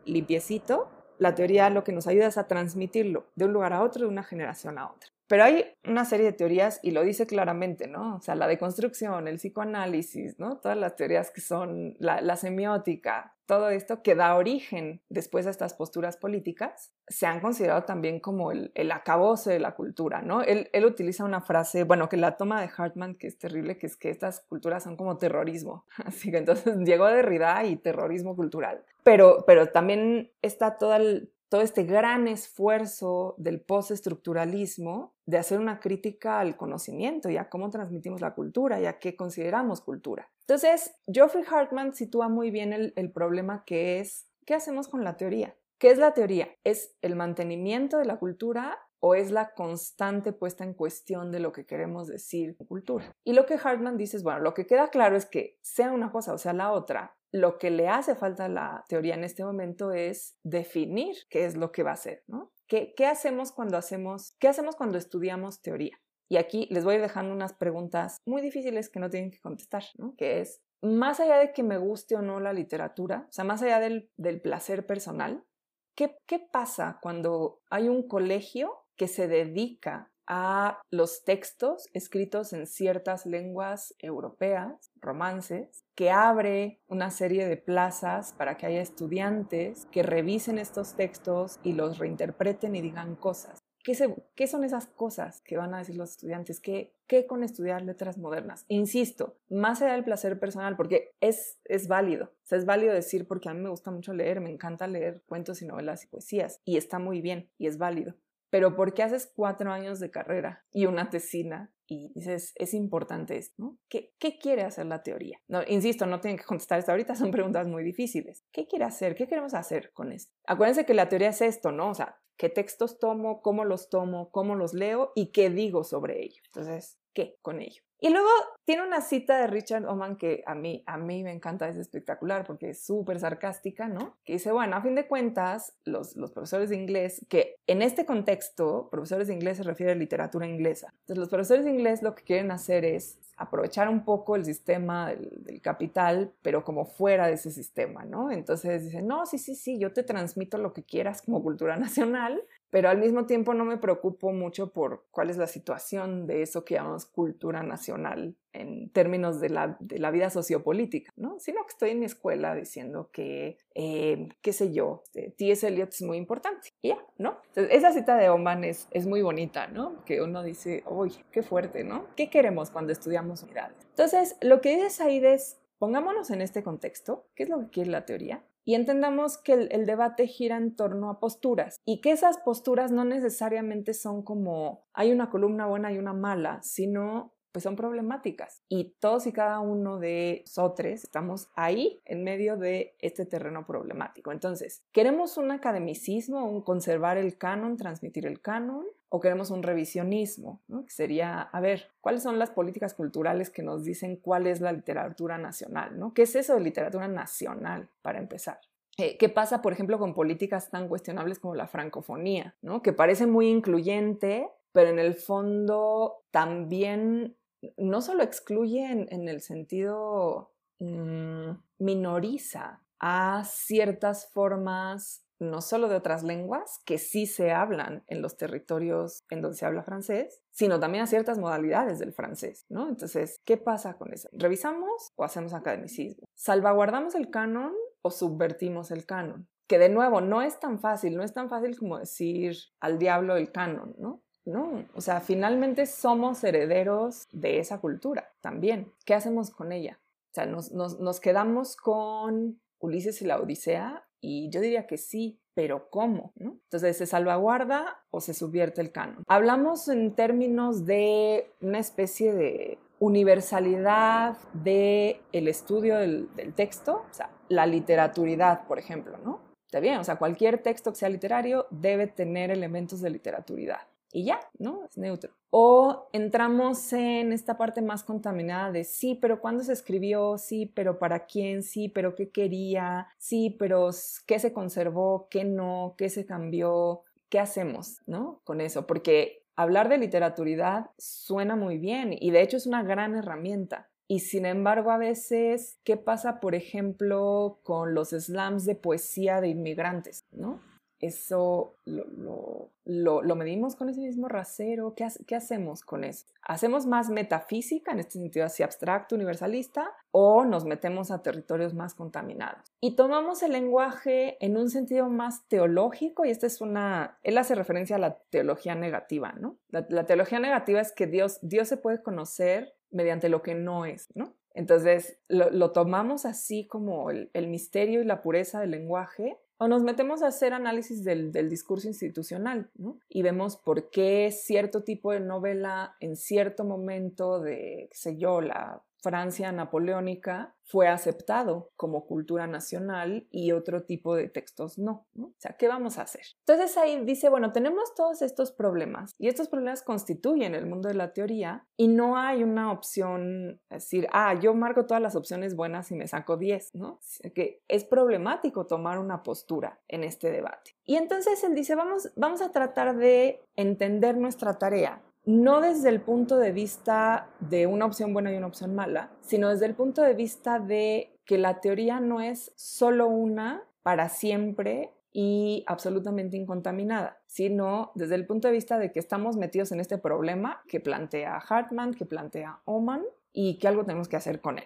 limpiecito. La teoría lo que nos ayuda es a transmitirlo de un lugar a otro, de una generación a otra. Pero hay una serie de teorías, y lo dice claramente, ¿no? O sea, la deconstrucción, el psicoanálisis, ¿no? Todas las teorías que son la, semiótica, todo esto que da origen después a estas posturas políticas, se han considerado también como el, el acabose de la cultura, ¿no? Él, él, utiliza una frase, bueno, que la toma de Hartman, que es terrible, que es que estas culturas son como terrorismo. Así que entonces llegó Derrida y terrorismo cultural. Pero, pero también está todo el, todo este gran esfuerzo del postestructuralismo de hacer una crítica al conocimiento y a cómo transmitimos la cultura y a qué consideramos cultura. Entonces, Geoffrey Hartman sitúa muy bien el, el problema que es, ¿qué hacemos con la teoría? ¿Qué es la teoría? ¿Es el mantenimiento de la cultura o es la constante puesta en cuestión de lo que queremos decir cultura? Y lo que Hartman dice es, bueno, lo que queda claro es que sea una cosa o sea la otra, lo que le hace falta a la teoría en este momento es definir qué es lo que va a ser, ¿no? ¿Qué, ¿Qué, hacemos cuando hacemos, qué hacemos cuando estudiamos teoría? Y aquí les voy dejando unas preguntas muy difíciles que no tienen que contestar, ¿no? Que es, más allá de que me guste o no la literatura, o sea, más allá del, del placer personal, ¿qué, ¿qué pasa cuando hay un colegio que se dedica a los textos escritos en ciertas lenguas europeas, romances, que abre una serie de plazas para que haya estudiantes que revisen estos textos y los reinterpreten y digan cosas. ¿Qué, son esas cosas que van a decir los estudiantes? ¿Qué, ¿Qué, con estudiar letras modernas? Insisto, más allá del placer personal, porque es, es válido. O sea, es válido decir, porque a mí me gusta mucho leer, me encanta leer cuentos y novelas y poesías, y está muy bien, y es válido pero ¿por qué haces cuatro años de carrera y una tesina? Y dices, es importante esto, ¿no? ¿Qué, ¿Qué, quiere hacer la teoría? No, insisto, no tienen que contestar esto ahorita, son preguntas muy difíciles. ¿Qué quiere hacer? ¿Qué queremos hacer con esto? Acuérdense que la teoría es esto, ¿no? O sea, ¿qué textos tomo? ¿Cómo los tomo? ¿Cómo los leo? ¿Y qué digo sobre ello? Entonces, ¿qué con ello? Y luego tiene una cita de Richard Oman que a mí, a mí me encanta, es espectacular porque es súper sarcástica, ¿no? Que dice, bueno, a fin de cuentas, los, los profesores de inglés, que en este contexto, profesores de inglés se refiere a literatura inglesa. Entonces, los profesores de inglés lo que quieren hacer es aprovechar un poco el sistema del, capital, pero como fuera de ese sistema, ¿no? Entonces dicen, no, sí, sí, sí, yo te transmito lo que quieras como cultura nacional, pero al mismo tiempo no me preocupo mucho por cuál es la situación de eso que llamamos cultura nacional en términos de la, vida sociopolítica, ¿no? Sino que estoy en mi escuela diciendo que, eh, qué sé yo, este, T.S. Eliot es muy importante. Y ya, ¿no? Entonces, esa cita de Oman es, es muy bonita, ¿no? Que uno dice, uy, qué fuerte, ¿no? ¿Qué queremos cuando estudiamos unidades? Entonces, lo que dice Said es, pongámonos en este contexto, ¿qué es lo que quiere la teoría? Y entendamos que el, debate gira en torno a posturas y que esas posturas no necesariamente son como hay una columna buena y una mala, sino pues son problemáticas y todos y cada uno de nosotros estamos ahí en medio de este terreno problemático. Entonces, ¿queremos un academicismo, un conservar el canon, transmitir el canon? O queremos un revisionismo, que sería, a ver, ¿cuáles son las políticas culturales que nos dicen cuál es la literatura nacional? ¿no? ¿Qué es eso de literatura nacional, para empezar? Eh, ¿Qué pasa, por ejemplo, con políticas tan cuestionables como la francofonía, ¿no? que parece muy incluyente, pero en el fondo también no solo excluye en, el sentido mm, minoriza a ciertas formas no solo de otras lenguas que sí se hablan en los territorios en donde se habla francés, sino también a ciertas modalidades del francés, ¿no? Entonces, ¿qué pasa con eso? ¿Revisamos o hacemos academicismo? ¿Salvaguardamos el canon o subvertimos el canon? Que de nuevo, no es tan fácil, no es tan fácil como decir al diablo el canon, ¿no? No, o sea, finalmente somos herederos de esa cultura también. ¿Qué hacemos con ella? O sea, nos, nos quedamos con Ulises y la Odisea y yo diría que sí, pero ¿cómo? Entonces, ¿se salvaguarda o se subvierte el canon? Hablamos en términos de una especie de universalidad del el estudio del, texto, o sea, la literaturidad, por ejemplo, ¿no? Está bien, o sea, cualquier texto que sea literario debe tener elementos de literaturidad y ya, ¿no? Es neutro. O entramos en esta parte más contaminada de sí, pero ¿cuándo se escribió? Sí, pero ¿para quién? Sí, pero ¿qué quería? Sí, pero ¿qué se conservó? ¿Qué no? ¿Qué se cambió? ¿Qué hacemos, ¿no? Con eso, porque hablar de literaturidad suena muy bien y de hecho es una gran herramienta. Y sin embargo, a veces, ¿qué pasa, por ejemplo, con los slams de poesía de inmigrantes, ¿no? Eso lo, lo, medimos con ese mismo rasero. ¿Qué, ¿Qué, hacemos con eso? ¿Hacemos más metafísica, en este sentido así abstracto, universalista, o nos metemos a territorios más contaminados? Y tomamos el lenguaje en un sentido más teológico, y esta es una, él hace referencia a la teología negativa, ¿no? La, teología negativa es que Dios, Dios se puede conocer mediante lo que no es, ¿no? Entonces lo, tomamos así como el, el misterio y la pureza del lenguaje o nos metemos a hacer análisis del, discurso institucional, ¿no? Y vemos por qué cierto tipo de novela en cierto momento de, qué sé yo, la Francia napoleónica fue aceptado como cultura nacional y otro tipo de textos no, O sea, ¿qué vamos a hacer? Entonces ahí dice, bueno, tenemos todos estos problemas y estos problemas constituyen el mundo de la teoría y no hay una opción, decir, ah, yo marco todas las opciones buenas y me saco 10, ¿no? Que es problemático tomar una postura en este debate. Y entonces él dice, vamos, vamos a tratar de entender nuestra tarea no desde el punto de vista de una opción buena y una opción mala, sino desde el punto de vista de que la teoría no es solo una para siempre y absolutamente incontaminada, sino desde el punto de vista de que estamos metidos en este problema que plantea Hartman, que plantea Oman y que algo tenemos que hacer con él.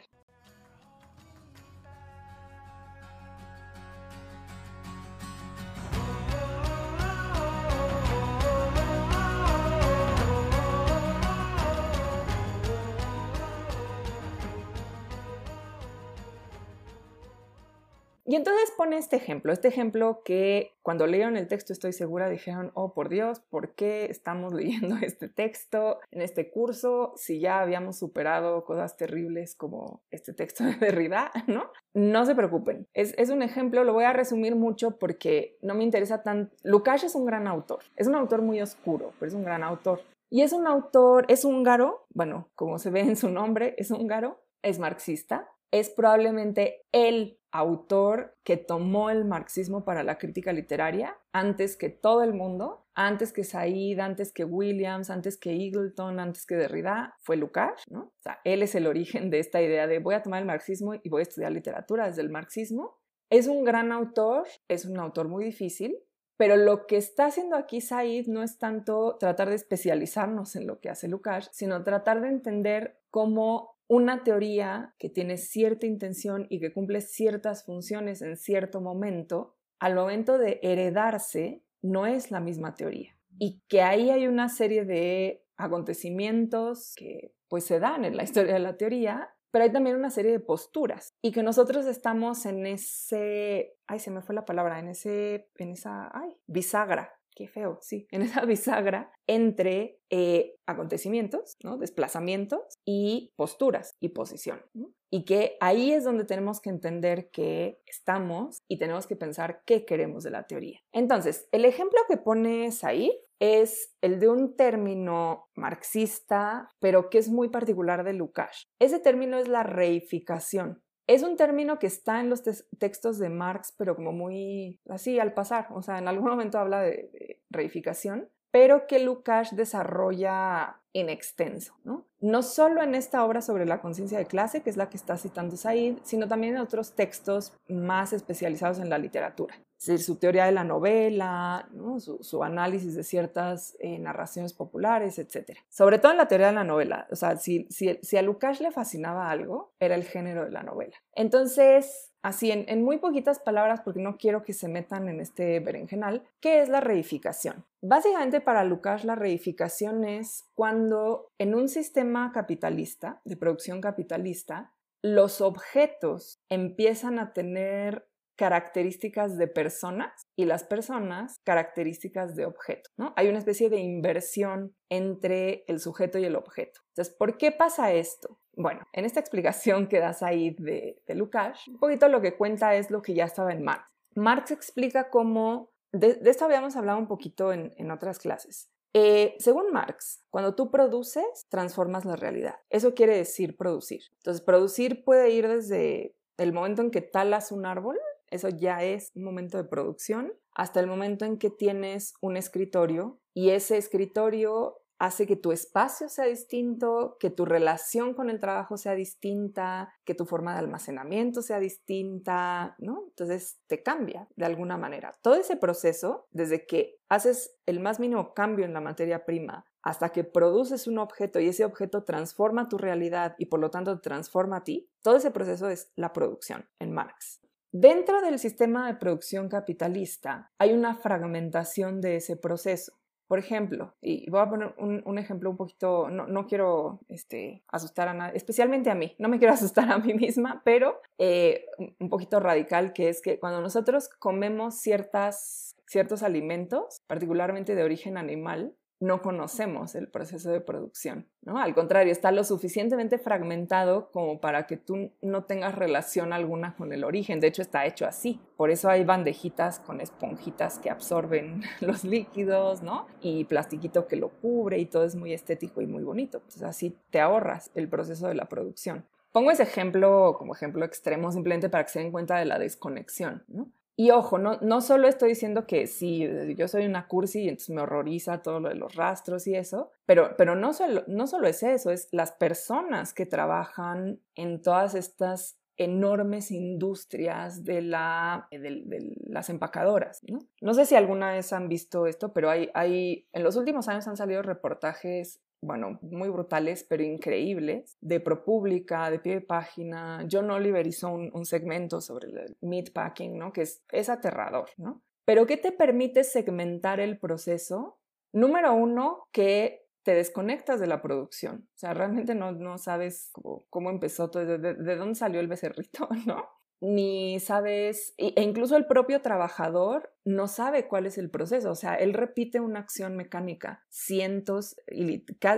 Y entonces pone este ejemplo, este ejemplo que cuando leyeron el texto estoy segura dijeron, oh por Dios, ¿por qué estamos leyendo este texto en este curso si ya habíamos superado cosas terribles como este texto de Derrida, ¿no? No se preocupen, es, es un ejemplo, lo voy a resumir mucho porque no me interesa tan... Lukács es un gran autor, es un autor muy oscuro, pero es un gran autor. Y es un autor, es húngaro, bueno, como se ve en su nombre, es húngaro, es marxista, es probablemente el autor que tomó el marxismo para la crítica literaria antes que todo el mundo, antes que Said, antes que Williams, antes que Eagleton, antes que Derrida, fue Lukács, ¿no? O sea, él es el origen de esta idea de voy a tomar el marxismo y voy a estudiar literatura desde el marxismo. Es un gran autor, es un autor muy difícil, pero lo que está haciendo aquí Said no es tanto tratar de especializarnos en lo que hace Lukács, sino tratar de entender cómo una teoría que tiene cierta intención y que cumple ciertas funciones en cierto momento, al momento de heredarse, no es la misma teoría. Y que ahí hay una serie de acontecimientos que pues se dan en la historia de la teoría, pero hay también una serie de posturas y que nosotros estamos en ese, ay, se me fue la palabra, en ese, en esa, ay, bisagra qué feo, sí, en esa bisagra entre eh, acontecimientos, ¿no? desplazamientos y posturas y posición. Y que ahí es donde tenemos que entender que estamos y tenemos que pensar qué queremos de la teoría. Entonces, el ejemplo que pones ahí es el de un término marxista, pero que es muy particular de Lukács. Ese término es la reificación. Es un término que está en los textos de Marx, pero como muy así al pasar, o sea, en algún momento habla de, reificación, pero que Lukács desarrolla en extenso, ¿no? No solo en esta obra sobre la conciencia de clase, que es la que está citando Said, sino también en otros textos más especializados en la literatura su teoría de la novela, su, análisis de ciertas eh, narraciones populares, etc. Sobre todo en la teoría de la novela. O sea, si, si, a Lukács le fascinaba algo, era el género de la novela. Entonces, así en, en, muy poquitas palabras, porque no quiero que se metan en este berenjenal, ¿qué es la reificación? Básicamente para Lukács la reificación es cuando en un sistema capitalista, de producción capitalista, los objetos empiezan a tener características de personas y las personas características de objeto. ¿no? Hay una especie de inversión entre el sujeto y el objeto. Entonces, ¿por qué pasa esto? Bueno, en esta explicación que das ahí de, de Lukács, un poquito lo que cuenta es lo que ya estaba en Marx. Marx explica cómo, de, esto habíamos hablado un poquito en, en otras clases, eh, según Marx, cuando tú produces, transformas la realidad. Eso quiere decir producir. Entonces, producir puede ir desde el momento en que talas un árbol eso ya es un momento de producción, hasta el momento en que tienes un escritorio y ese escritorio hace que tu espacio sea distinto, que tu relación con el trabajo sea distinta, que tu forma de almacenamiento sea distinta, ¿no? Entonces te cambia de alguna manera. Todo ese proceso, desde que haces el más mínimo cambio en la materia prima hasta que produces un objeto y ese objeto transforma tu realidad y por lo tanto transforma a ti, todo ese proceso es la producción en Marx. Dentro del sistema de producción capitalista hay una fragmentación de ese proceso. Por ejemplo, y voy a poner un, ejemplo un poquito, no, quiero este, asustar a nadie, especialmente a mí, no me quiero asustar a mí misma, pero eh, un poquito radical, que es que cuando nosotros comemos ciertas, ciertos alimentos, particularmente de origen animal, no conocemos el proceso de producción, ¿no? Al contrario, está lo suficientemente fragmentado como para que tú no tengas relación alguna con el origen. De hecho, está hecho así. Por eso hay bandejitas con esponjitas que absorben los líquidos, ¿no? Y plastiquito que lo cubre y todo es muy estético y muy bonito. Entonces, así te ahorras el proceso de la producción. Pongo ese ejemplo como ejemplo extremo simplemente para que se den cuenta de la desconexión, ¿no? Y ojo, no, no solo estoy diciendo que sí, yo soy una cursi y entonces me horroriza todo lo de los rastros y eso, pero, pero no, solo, no solo es eso, es las personas que trabajan en todas estas enormes industrias de, la, de, las empacadoras. ¿no? ¿no? sé si alguna vez han visto esto, pero hay, hay, en los últimos años han salido reportajes bueno, muy brutales, pero increíbles, de ProPublica, de pie de página. John Oliver hizo un, segmento sobre el meatpacking, ¿no? Que es, es aterrador, ¿no? Pero ¿qué te permite segmentar el proceso? Número uno, que te desconectas de la producción. O sea, realmente no, no sabes cómo, empezó todo, de, de, dónde salió el becerrito, ¿no? Ni sabes, e incluso el propio trabajador no sabe cuál es el proceso, o sea, él repite una acción mecánica cientos,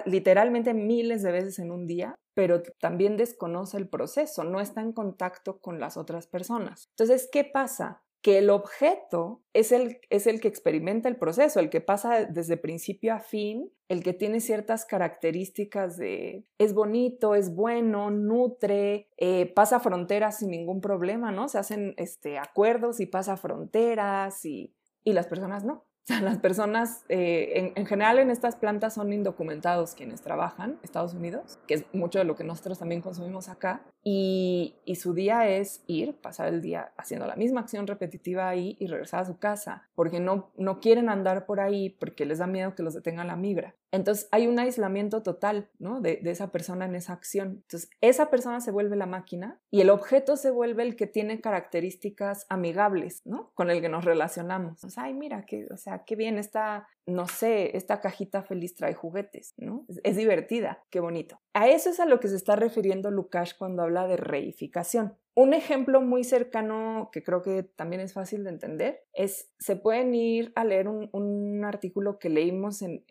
literalmente miles de veces en un día, pero también desconoce el proceso, no está en contacto con las otras personas. Entonces, ¿qué pasa? Que el objeto es el, es el que experimenta el proceso, el que pasa desde principio a fin, el que tiene ciertas características de es bonito, es bueno, nutre, eh, pasa fronteras sin ningún problema, ¿no? Se hacen este, acuerdos y pasa fronteras y, y las personas no. O sea, las personas, eh, en, general en estas plantas son indocumentados quienes trabajan, Estados Unidos, que es mucho de lo que nosotros también consumimos acá, y, su día es ir, pasar el día haciendo la misma acción repetitiva ahí y regresar a su casa, porque no, no quieren andar por ahí porque les da miedo que los detenga la migra. Entonces hay un aislamiento total ¿no? de, esa persona en esa acción. Entonces esa persona se vuelve la máquina y el objeto se vuelve el que tiene características amigables ¿no? con el que nos relacionamos. Ay, mira, que, o sea, qué bien está no sé, esta cajita feliz trae juguetes, ¿no? Es, divertida, qué bonito. A eso es a lo que se está refiriendo Lukács cuando habla de reificación. Un ejemplo muy cercano que creo que también es fácil de entender es, se pueden ir a leer un, artículo que leímos en,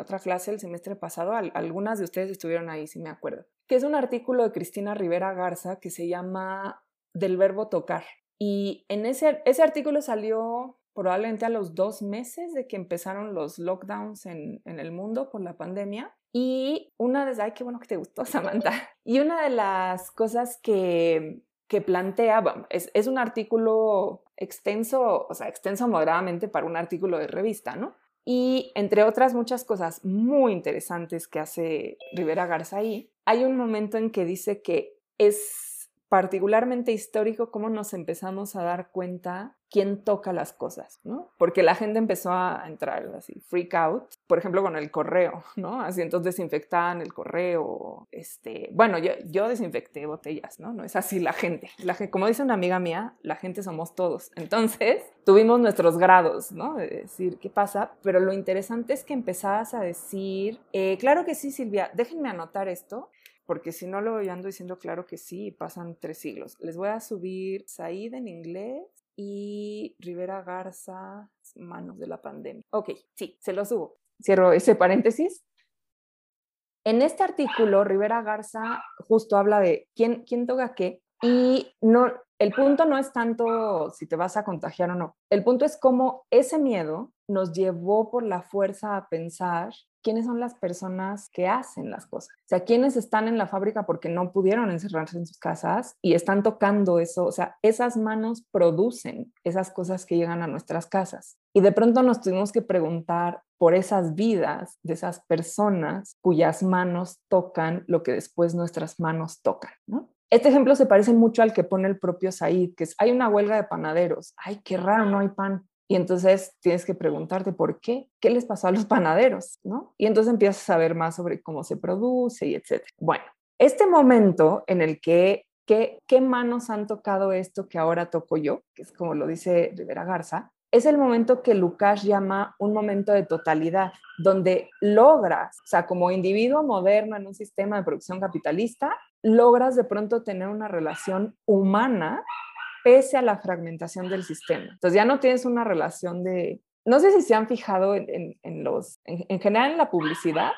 otra clase el semestre pasado, algunas de ustedes estuvieron ahí, si me acuerdo, que es un artículo de Cristina Rivera Garza que se llama Del verbo tocar. Y en ese, ese artículo salió probablemente a los dos meses de que empezaron los lockdowns en, el mundo por la pandemia. Y una de ay, qué bueno que te gustó, Samantha. Y una de las cosas que, que plantea, es, es, un artículo extenso, o sea, extenso moderadamente para un artículo de revista, ¿no? Y entre otras muchas cosas muy interesantes que hace Rivera Garza ahí, hay un momento en que dice que es particularmente histórico cómo nos empezamos a dar cuenta quién toca las cosas, ¿no? Porque la gente empezó a entrar así, freak out, por ejemplo, con el correo, ¿no? Así entonces desinfectaban el correo, este, bueno, yo, yo desinfecté botellas, ¿no? No es así la gente. La, como dice una amiga mía, la gente somos todos. Entonces, tuvimos nuestros grados, ¿no? De decir, ¿qué pasa? Pero lo interesante es que empezabas a decir, eh, claro que sí, Silvia, déjenme anotar esto porque si no lo ando diciendo claro que sí, pasan tres siglos. Les voy a subir Said en inglés y Rivera Garza, manos de la pandemia. Ok, sí, se lo subo. Cierro ese paréntesis. En este artículo, Rivera Garza justo habla de quién, quién toca qué y no, el punto no es tanto si te vas a contagiar o no. El punto es cómo ese miedo nos llevó por la fuerza a pensar quiénes son las personas que hacen las cosas. O sea, quiénes están en la fábrica porque no pudieron encerrarse en sus casas y están tocando eso. O sea, esas manos producen esas cosas que llegan a nuestras casas. Y de pronto nos tuvimos que preguntar por esas vidas de esas personas cuyas manos tocan lo que después nuestras manos tocan, ¿no? Este ejemplo se parece mucho al que pone el propio Said, que es, hay una huelga de panaderos. Ay, qué raro, no hay pan. Y entonces tienes que preguntarte por qué, qué les pasó a los panaderos, ¿no? Y entonces empiezas a saber más sobre cómo se produce y etcétera. Bueno, este momento en el que ¿Qué, ¿qué, manos han tocado esto que ahora toco yo? Que es como lo dice Rivera Garza, es el momento que Lucas llama un momento de totalidad, donde logras, o sea, como individuo moderno en un sistema de producción capitalista, logras de pronto tener una relación humana pese a la fragmentación del sistema. Entonces ya no tienes una relación de, no sé si se han fijado en, los, en, general en la publicidad,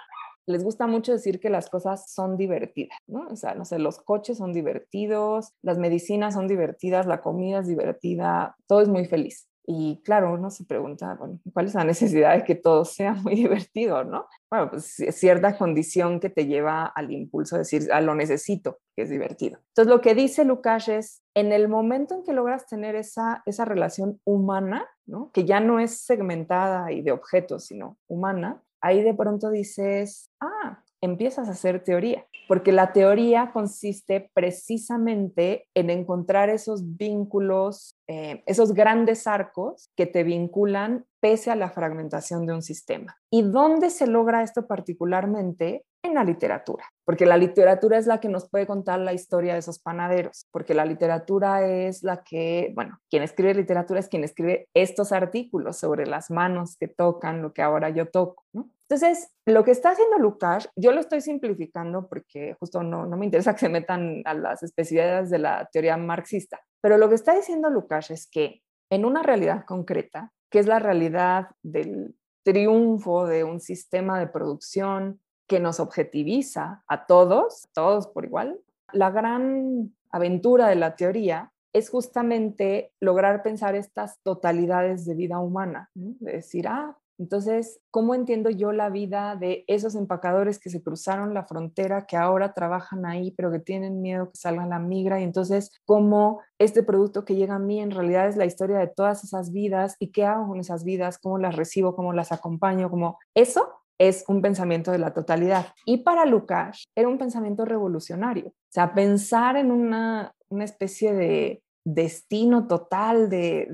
les gusta mucho decir que las cosas son divertidas, ¿no? O sea, no sé, los coches son divertidos, las medicinas son divertidas, la comida es divertida, todo es muy feliz. Y claro, uno se pregunta, bueno, ¿cuál es la necesidad de que todo sea muy divertido, no? Bueno, pues cierta condición que te lleva al impulso de decir, ah, lo necesito, que es divertido. Entonces, lo que dice Lucas es, en el momento en que logras tener esa, esa relación humana, ¿no? Que ya no es segmentada y de objetos, sino humana, ahí de pronto dices, ah, empiezas a hacer teoría, porque la teoría consiste precisamente en encontrar esos vínculos, eh, esos grandes arcos que te vinculan pese a la fragmentación de un sistema. ¿Y dónde se logra esto particularmente? En la literatura, porque la literatura es la que nos puede contar la historia de esos panaderos, porque la literatura es la que, bueno, quien escribe literatura es quien escribe estos artículos sobre las manos que tocan lo que ahora yo toco, ¿no? Entonces, lo que está haciendo Lukács, yo lo estoy simplificando porque justo no, me interesa que se metan a las especialidades de la teoría marxista, pero lo que está diciendo Lukács es que en una realidad concreta, que es la realidad del triunfo de un sistema de producción que nos objetiviza a todos, todos por igual, la gran aventura de la teoría es justamente lograr pensar estas totalidades de vida humana, de decir, ah, entonces, ¿cómo entiendo yo la vida de esos empacadores que se cruzaron la frontera, que ahora trabajan ahí, pero que tienen miedo que salga la migra? Y entonces, ¿cómo este producto que llega a mí en realidad es la historia de todas esas vidas? ¿Y qué hago con esas vidas? ¿Cómo las recibo? ¿Cómo las acompaño? Como eso es un pensamiento de la totalidad. Y para Lukács era un pensamiento revolucionario. O sea, pensar en una, especie de destino total de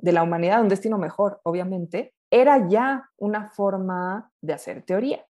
la humanidad, un destino mejor, obviamente, era ya una forma de hacer teoría.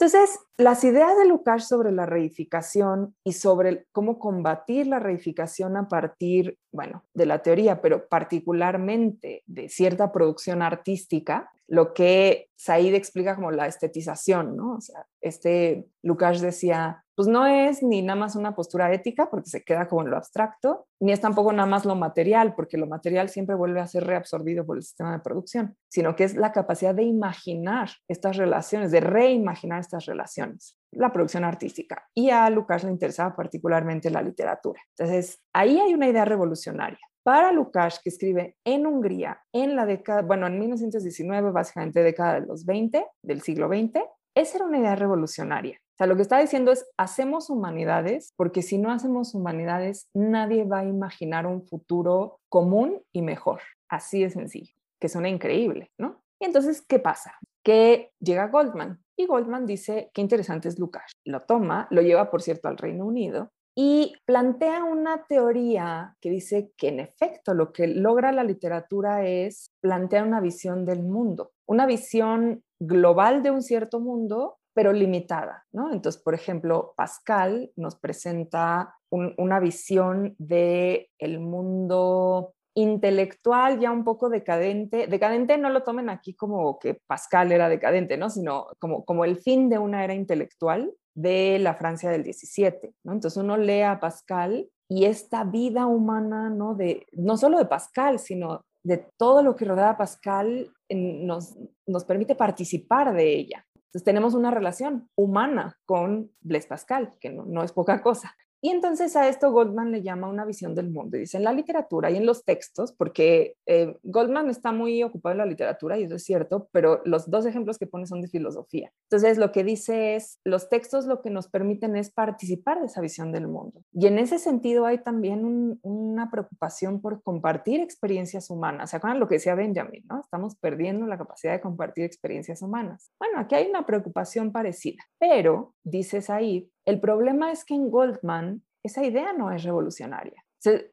Entonces, las ideas de Lukács sobre la reificación y sobre cómo combatir la reificación a partir, bueno, de la teoría, pero particularmente de cierta producción artística, lo que Said explica como la estetización, ¿no? O sea, este Lukács decía, pues no es ni nada más una postura ética, porque se queda como en lo abstracto, ni es tampoco nada más lo material, porque lo material siempre vuelve a ser reabsorbido por el sistema de producción, sino que es la capacidad de imaginar estas relaciones, de reimaginar estas relaciones, la producción artística. Y a Lukács le interesaba particularmente la literatura. Entonces, ahí hay una idea revolucionaria para Lukács, que escribe en Hungría en la década, bueno, en 1919, básicamente década de los 20, del siglo XX, esa era una idea revolucionaria. Sea, lo que está diciendo es, hacemos humanidades, porque si no hacemos humanidades, nadie va a imaginar un futuro común y mejor. Así de sencillo, que suena increíble, ¿no? Y entonces, ¿qué pasa? Que llega Goldman y Goldman dice, qué interesante es Lukács. Lo toma, lo lleva, por cierto, al Reino Unido y plantea una teoría que dice que en efecto lo que logra la literatura es plantear una visión del mundo, una visión global de un cierto mundo, pero limitada, ¿no? Entonces, por ejemplo, Pascal nos presenta una visión de el mundo intelectual ya un poco decadente. Decadente no lo tomen aquí como que Pascal era decadente, ¿no? Sino como, como el fin de una era intelectual de la Francia del 17, ¿no? Entonces uno lee a Pascal y esta vida humana, ¿no? De, no solo de Pascal, sino de todo lo que rodea a Pascal nos, nos permite participar de ella. Entonces tenemos una relación humana con Blaise Pascal, que no, no es poca cosa. Y entonces a esto Goldman le llama una visión del mundo. Y dice en la literatura y en los textos, porque eh, Goldman está muy ocupado en la literatura y eso es cierto, pero los dos ejemplos que pone son de filosofía. Entonces lo que dice es, los textos lo que nos permiten es participar de esa visión del mundo. Y en ese sentido hay también una preocupación por compartir experiencias humanas. ¿Se acuerdan lo que decía Benjamin? ¿no? Estamos perdiendo la capacidad de compartir experiencias humanas. Bueno, aquí hay una preocupación parecida, pero, dice Said, el problema es que en Goldman esa idea no es revolucionaria.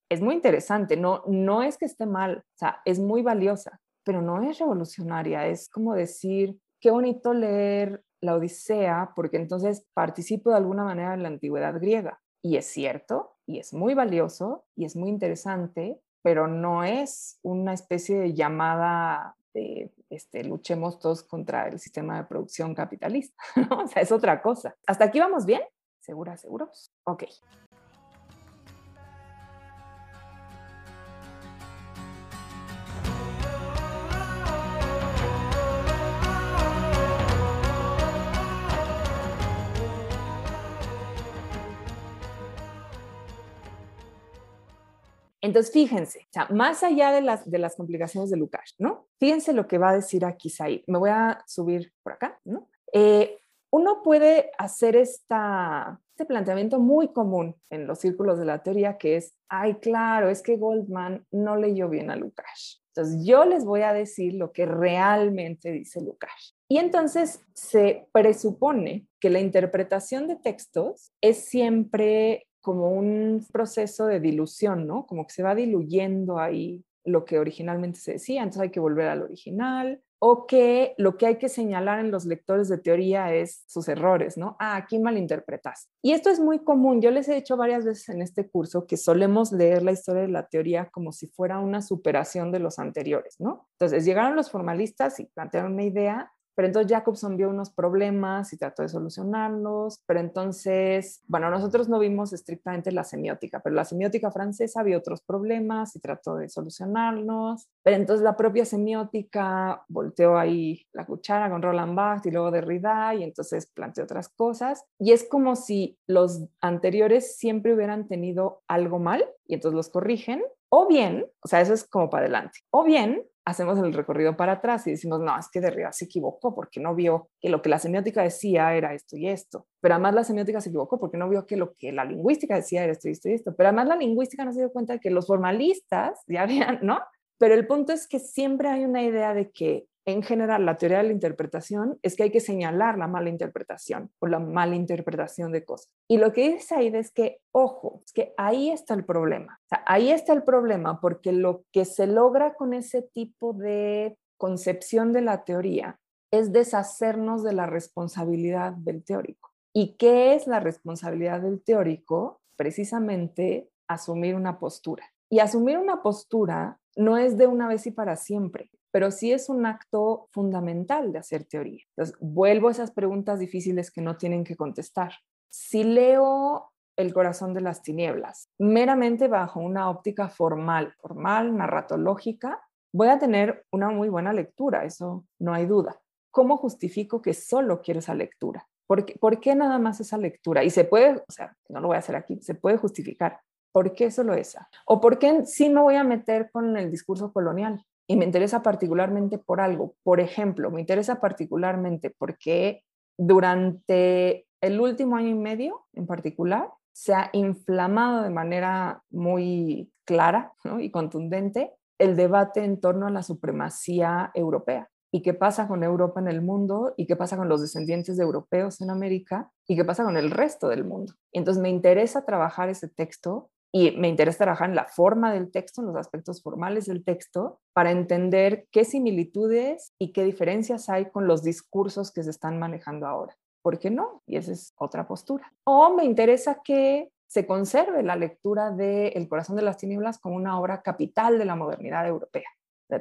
es muy interesante, no, no es que esté mal, o sea, es muy valiosa, pero no es revolucionaria. Es como decir, qué bonito leer la Odisea, porque entonces participo de alguna manera en la antigüedad griega. Y es cierto, y es muy valioso, y es muy interesante, pero no es una especie de llamada de este, luchemos todos contra el sistema de producción capitalista, O sea, es otra cosa. ¿Hasta aquí vamos bien? ¿Seguras, seguros? Ok. Entonces, fíjense, o más allá de las, de las complicaciones de Lukács, ¿no? Fíjense lo que va a decir aquí Said. Me voy a subir por acá, ¿no? Eh, uno puede hacer esta, este planteamiento muy común en los círculos de la teoría, que es, ay, claro, es que Goldman no leyó bien a Lukács. Entonces, yo les voy a decir lo que realmente dice Lukács. Y entonces se presupone que la interpretación de textos es siempre como un proceso de dilución, ¿no? Como que se va diluyendo ahí lo que originalmente se decía, entonces hay que volver al original, o que lo que hay que señalar en los lectores de teoría es sus errores, ¿no? Ah, aquí malinterpretas. Y esto es muy común. Yo les he dicho varias veces en este curso que solemos leer la historia de la teoría como si fuera una superación de los anteriores, ¿no? Entonces llegaron los formalistas y plantearon una idea, pero entonces Jacobson vio unos problemas y trató de solucionarlos, pero entonces, bueno, nosotros no vimos estrictamente la semiótica, pero la semiótica francesa vio otros problemas y trató de solucionarlos, pero entonces la propia semiótica volteó ahí la cuchara con Roland Barthes y luego Derrida y entonces planteó otras cosas, y es como si los anteriores siempre hubieran tenido algo mal y entonces los corrigen, o bien, o sea, eso es como para adelante, o bien hacemos el recorrido para atrás y decimos, no, es que Derrida se equivocó porque no vio que lo que la semiótica decía era esto y esto. Pero además la semiótica se equivocó porque no vio que lo que la lingüística decía era esto y esto y esto. Pero además la lingüística no se dio cuenta de que los formalistas ya habían, ¿no? Pero el punto es que siempre hay una idea de que en general la teoría de la interpretación es que hay que señalar la mala interpretación o la mala interpretación de cosas. Y lo que dice ahí es que, ojo, es que ahí está el problema. Ahí está el problema porque lo que se logra con ese tipo de concepción de la teoría es deshacernos de la responsabilidad del teórico. ¿Y qué es la responsabilidad del teórico? Precisamente asumir una postura. Y asumir una postura no es de una vez y para siempre pero sí es un acto fundamental de hacer teoría. Entonces, vuelvo a esas preguntas difíciles que no tienen que contestar. Si leo El corazón de las tinieblas, meramente bajo una óptica formal, formal, narratológica, voy a tener una muy buena lectura, eso no hay duda. ¿Cómo justifico que solo quiero esa lectura? ¿Por qué, ¿Por qué nada más esa lectura? Y se puede, o sea, no lo voy a hacer aquí, se puede justificar. ¿Por qué solo esa? ¿O por qué sí me voy a meter con el discurso colonial? y me interesa particularmente por algo. Por ejemplo, me interesa particularmente porque durante el último año y medio en particular se ha inflamado de manera muy clara y contundente el debate en torno a la supremacía europea y qué pasa con Europa en el mundo y qué pasa con los descendientes de europeos en América y qué pasa con el resto del mundo. Entonces me interesa trabajar ese texto y me interesa trabajar en la forma del texto, en los aspectos formales del texto, para entender qué similitudes y qué diferencias hay con los discursos que se están manejando ahora. ¿Por qué no? Y esa es otra postura. O me interesa que se conserve la lectura de El corazón de las tinieblas como una obra capital de la modernidad europea.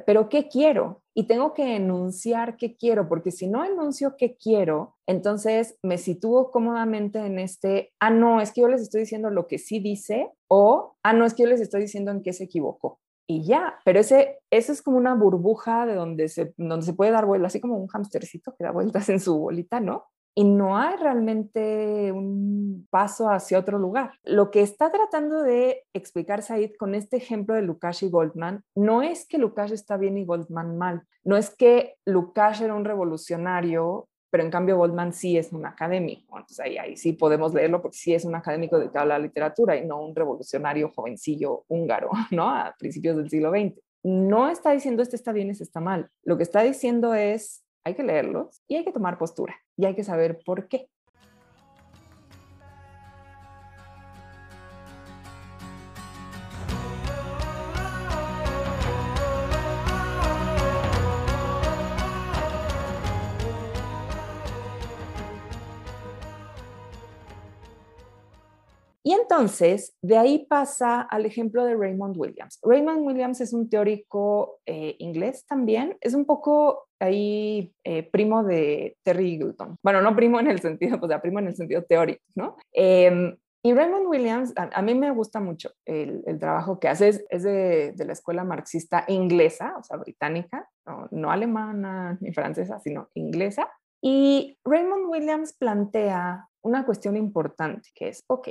Pero ¿qué quiero? Y tengo que enunciar qué quiero, porque si no enuncio qué quiero, entonces me sitúo cómodamente en este, ah, no, es que yo les estoy diciendo lo que sí dice, o, ah, no, es que yo les estoy diciendo en qué se equivocó. Y ya, pero ese, ese es como una burbuja de donde se, donde se puede dar vueltas, así como un hamstercito que da vueltas en su bolita, ¿no? Y no hay realmente un paso hacia otro lugar. Lo que está tratando de explicar Said con este ejemplo de Lukács y Goldman no es que Lukács está bien y Goldman mal, no es que Lukács era un revolucionario, pero en cambio Goldman sí es un académico. Entonces ahí, sí podemos leerlo porque sí es un académico dedicado a la literatura y no un revolucionario jovencillo húngaro, ¿no? A principios del siglo XX. No está diciendo este está bien, este está mal. Lo que está diciendo es hay que leerlos y hay que tomar postura y hay que saber por qué. Entonces, de ahí pasa al ejemplo de Raymond Williams. Raymond Williams es un teórico eh, inglés también, es un poco ahí eh, primo de Terry Eagleton. Bueno, no primo en el sentido, pues, primo en el sentido teórico, ¿no? Em, y Raymond Williams, a, mí me gusta mucho el, trabajo que hace, es, de, la escuela marxista inglesa, o sea, británica, no, no alemana ni francesa, sino inglesa. Y Raymond Williams plantea una cuestión importante, que es, ok,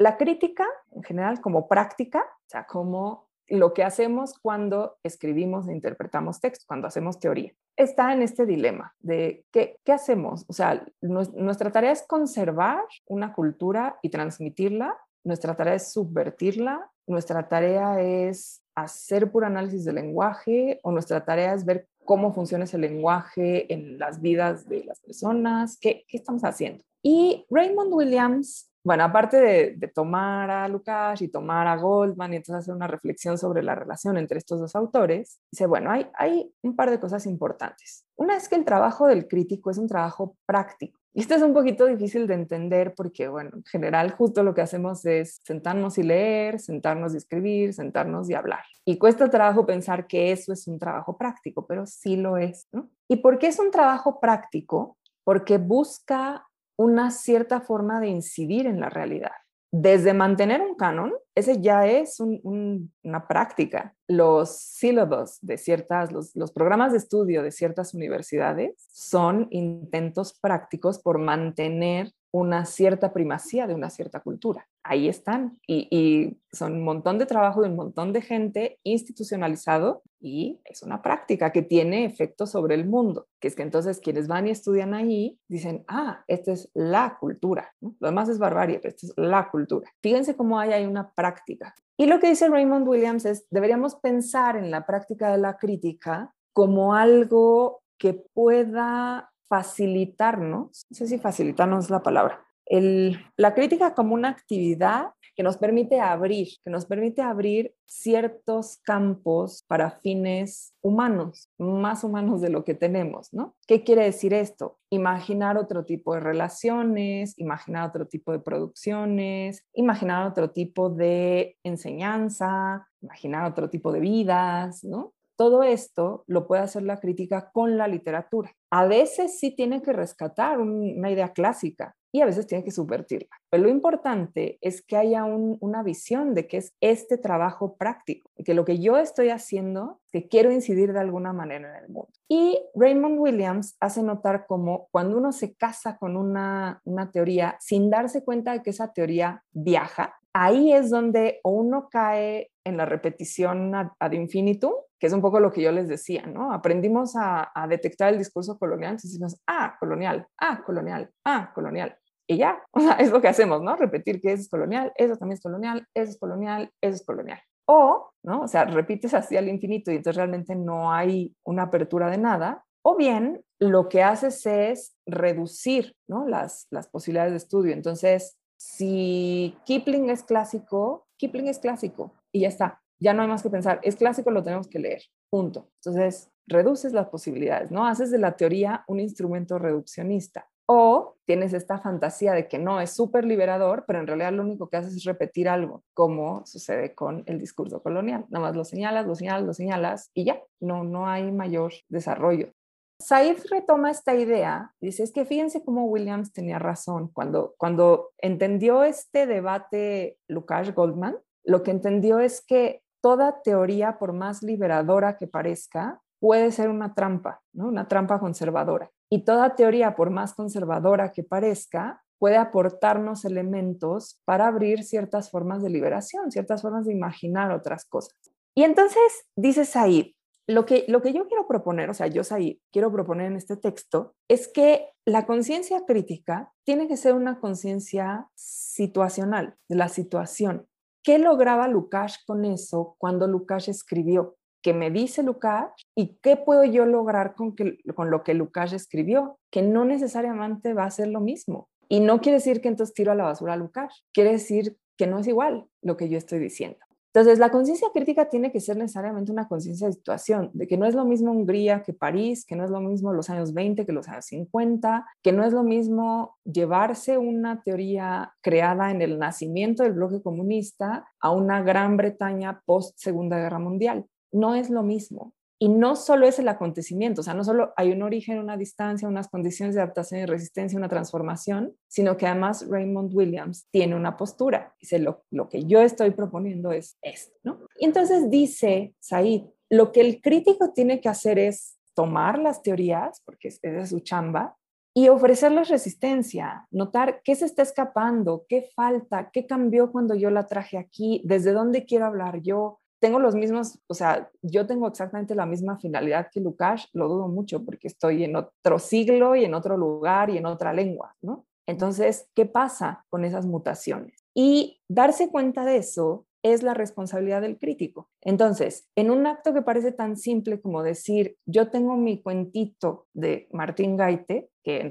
la crítica, en general, como práctica, o sea, como lo que hacemos cuando escribimos e interpretamos texto, cuando hacemos teoría, está en este dilema de qué, hacemos. O sea, nuestra tarea es conservar una cultura y transmitirla, nuestra tarea es subvertirla, nuestra tarea es hacer puro análisis del lenguaje o nuestra tarea es ver cómo funciona ese lenguaje en las vidas de las personas, qué estamos haciendo. Y Raymond Williams bueno, aparte de, tomar a Lukács y tomar a Goldman y entonces hacer una reflexión sobre la relación entre estos dos autores, dice, bueno, hay, hay un par de cosas importantes. Una es que el trabajo del crítico es un trabajo práctico, Y esto es un poquito difícil de entender porque, bueno, en general justo lo que hacemos es sentarnos y leer, sentarnos y escribir, sentarnos y hablar. Y cuesta trabajo pensar que eso es un trabajo práctico, pero sí lo es. ¿Y por qué es un trabajo práctico? Porque busca una cierta forma de incidir en la realidad desde mantener un canon, ese ya es una práctica. Los sílabos de ciertas, los, los, programas de estudio de ciertas universidades son intentos prácticos por mantener una cierta primacía de una cierta cultura. Ahí están y, son un montón de trabajo de un montón de gente institucionalizado y es una práctica que tiene efecto sobre el mundo, que es que entonces quienes van y estudian ahí dicen, ah, esta es la cultura, lo demás es barbarie, pero esta es la cultura. Fíjense cómo hay, hay una práctica. Y lo que dice Raymond Williams es, deberíamos pensar en la práctica de la crítica como algo que pueda facilitarnos, no sé si facilitarnos es la palabra, el, la crítica como una actividad que nos permite abrir, que nos permite abrir ciertos campos para fines humanos, más humanos de lo que tenemos, ¿no? ¿Qué quiere decir esto? Imaginar otro tipo de relaciones, imaginar otro tipo de producciones, imaginar otro tipo de enseñanza, imaginar otro tipo de vidas, ¿no? Todo esto lo puede hacer la crítica con la literatura. A veces sí tiene que rescatar una idea clásica y a veces tiene que subvertirla. Pero lo importante es que haya una visión de que es este trabajo práctico, que lo que yo estoy haciendo, que quiero incidir de alguna manera en el mundo. Y Raymond Williams hace notar como cuando uno se casa con una, una teoría sin darse cuenta de que esa teoría viaja, ahí es donde uno cae en la repetición ad, infinitum, que es un poco lo que yo les decía, ¿no? Aprendimos a, detectar el discurso colonial, entonces decimos, ah, colonial, ah, colonial, ah, colonial. Y ya, o sea, es lo que hacemos, ¿no? Repetir que eso es colonial, eso también es colonial, eso es colonial, eso es colonial. O, ¿no? O sea, repites así al infinito y entonces realmente no hay una apertura de nada. O bien, lo que haces es reducir, ¿no? Las, las posibilidades de estudio. Entonces, si Kipling es clásico, Kipling es clásico y ya está. Ya no hay más que pensar. Es clásico, lo tenemos que leer. Punto. Entonces, reduces las posibilidades, ¿no? Haces de la teoría un instrumento reduccionista. O tienes esta fantasía de que no es súper liberador, pero en realidad lo único que haces es repetir algo, como sucede con el discurso colonial. Nada más lo señalas, lo señalas, lo señalas y ya, no, no hay mayor desarrollo. Said retoma esta idea, dice, es que fíjense cómo Williams tenía razón cuando, cuando entendió este debate Lukács Goldman, lo que entendió es que toda teoría, por más liberadora que parezca, puede ser una trampa, ¿no? una trampa conservadora. Y toda teoría, por más conservadora que parezca, puede aportarnos elementos para abrir ciertas formas de liberación, ciertas formas de imaginar otras cosas. Y entonces dice Said, lo que, lo que yo quiero proponer, o sea, yo ahí quiero proponer en este texto, es que la conciencia crítica tiene que ser una conciencia situacional, de la situación. ¿Qué lograba Lukács con eso cuando Lukács escribió? ¿Qué me dice Lukács y qué puedo yo lograr con, que, con lo que Lukács escribió? Que no necesariamente va a ser lo mismo. Y no quiere decir que entonces tiro a la basura a Lukács, quiere decir que no es igual lo que yo estoy diciendo. Entonces, la conciencia crítica tiene que ser necesariamente una conciencia de situación, de que no es lo mismo Hungría que París, que no es lo mismo los años 20 que los años 50, que no es lo mismo llevarse una teoría creada en el nacimiento del bloque comunista a una Gran Bretaña post Segunda Guerra Mundial. No es lo mismo. Y no solo es el acontecimiento, o sea, no solo hay un origen, una distancia, unas condiciones de adaptación y resistencia, una transformación, sino que además Raymond Williams tiene una postura. Dice, lo, lo que yo estoy proponiendo es esto, ¿no? Y entonces dice Said, lo que el crítico tiene que hacer es tomar las teorías, porque es, es su chamba, y ofrecerles resistencia, notar qué se está escapando, qué falta, qué cambió cuando yo la traje aquí, desde dónde quiero hablar yo, tengo los mismos, o sea, yo tengo exactamente la misma finalidad que Lukács, lo dudo mucho porque estoy en otro siglo y en otro lugar y en otra lengua, ¿no? Entonces, ¿qué pasa con esas mutaciones? Y darse cuenta de eso es la responsabilidad del crítico. Entonces, en un acto que parece tan simple como decir, yo tengo mi cuentito de Martín Gaite, que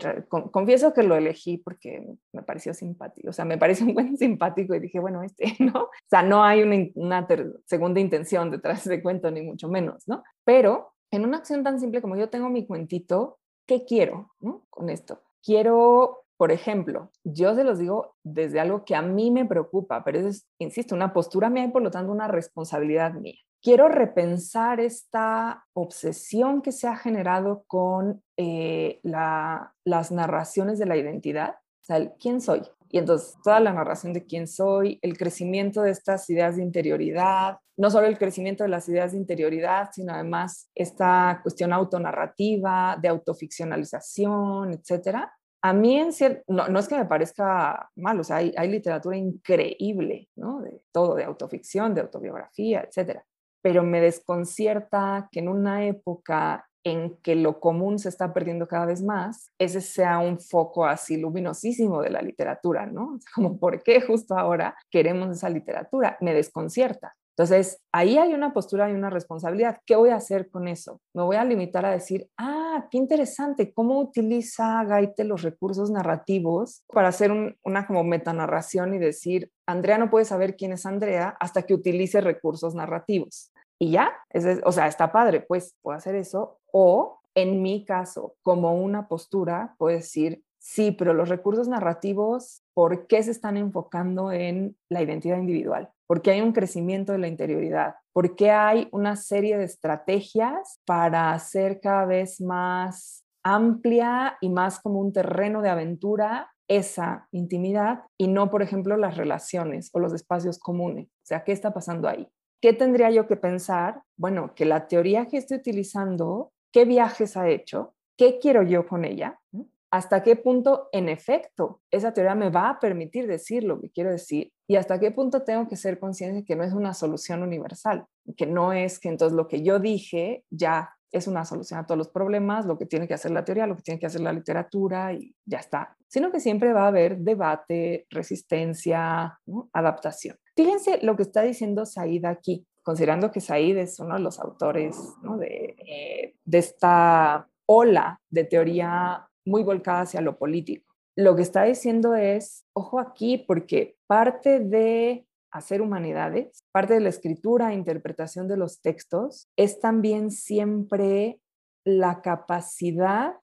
confieso que lo elegí porque me pareció simpático, o sea, me parece un buen simpático y dije, bueno, este, ¿no? O sea, no hay una, segunda intención detrás de cuento, ni mucho menos, ¿no? Pero en una acción tan simple como yo tengo mi cuentito, ¿qué quiero con esto? quiero, por ejemplo, yo se los digo desde algo que a mí me preocupa, pero es, insisto, una postura mía y por lo tanto una responsabilidad mía. Quiero repensar esta obsesión que se ha generado con eh, las narraciones de la identidad, o sea, quién soy, y entonces toda la narración de quién soy, el crecimiento de estas ideas de interioridad, no solo el crecimiento de las ideas de interioridad, sino además esta cuestión autonarrativa, de autoficcionalización, etcétera. A mí, en no, no, es que me parezca mal, o sea, hay, hay literatura increíble, ¿no? De todo, de autoficción, de autobiografía, etcétera. Pero me desconcierta que en una época en que lo común se está perdiendo cada vez más, ese sea un foco así luminosísimo de la literatura, ¿no? Como, ¿por qué justo ahora queremos esa literatura? Me desconcierta. Entonces, ahí hay una postura y una responsabilidad. ¿Qué voy a hacer con eso? Me voy a limitar a decir, ah, qué interesante, cómo utiliza Gaite los recursos narrativos para hacer una como metanarración y decir, Andrea no puede saber quién es Andrea hasta que utilice recursos narrativos y ya, o sea, está padre, pues puedo hacer eso. O en mi caso, como una postura, puedo decir, sí, pero los recursos narrativos, ¿por qué se están enfocando en la identidad individual? ¿Por qué hay un crecimiento de la interioridad? ¿Por qué hay una serie de estrategias para hacer cada vez más amplia y más como un terreno de aventura esa intimidad y no, por ejemplo, las relaciones o los espacios comunes? O sea, ¿qué está pasando ahí? ¿Qué tendría yo que pensar? Bueno, que la teoría que estoy utilizando, ¿qué viajes ha hecho? ¿Qué quiero yo con ella? ¿Hasta qué punto, en efecto, esa teoría me va a permitir decir lo que quiero decir? ¿Y hasta qué punto tengo que ser consciente de que no es una solución universal? Que no es que entonces lo que yo dije ya es una solución a todos los problemas, lo que tiene que hacer la teoría, lo que tiene que hacer la literatura y ya está. Sino que siempre va a haber debate, resistencia, adaptación. Fíjense lo que está diciendo Said aquí, considerando que Said es uno de los autores eh, de, esta ola de teoría muy volcada hacia lo político. Lo que está diciendo es, ojo aquí, porque parte de hacer humanidades, parte de la escritura e interpretación de los textos es también siempre la capacidad,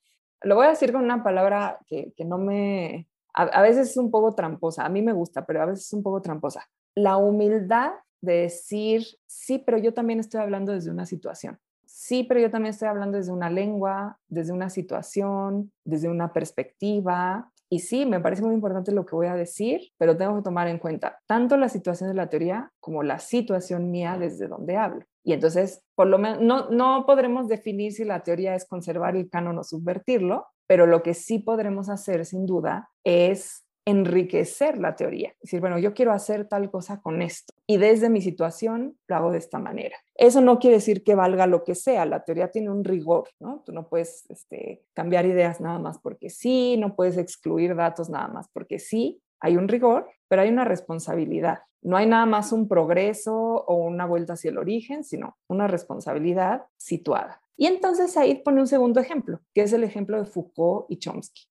lo voy a decir con una palabra que, no me, a, a, veces es un poco tramposa, a mí me gusta, pero a veces es un poco tramposa, la humildad de decir, sí, pero yo también estoy hablando desde una situación. Sí, pero yo también estoy hablando desde una lengua, desde una situación, desde una perspectiva. Y sí, me parece muy importante lo que voy a decir, pero tengo que tomar en cuenta tanto la situación de la teoría como la situación mía desde donde hablo. Y entonces, por lo menos, no, no podremos definir si la teoría es conservar el canon o subvertirlo, pero lo que sí podremos hacer, sin duda, es enriquecer la teoría. Decir, bueno, yo quiero hacer tal cosa con esto y desde mi situación lo hago de esta manera. Eso no quiere decir que valga lo que sea, la teoría tiene un rigor, ¿no? Tú no puedes este, cambiar ideas nada más porque sí, no puedes excluir datos nada más porque sí, hay un rigor, pero hay una responsabilidad. No hay nada más un progreso o una vuelta hacia el origen, sino una responsabilidad situada. Y entonces ahí pone un segundo ejemplo, que es el ejemplo de Foucault y Chomsky.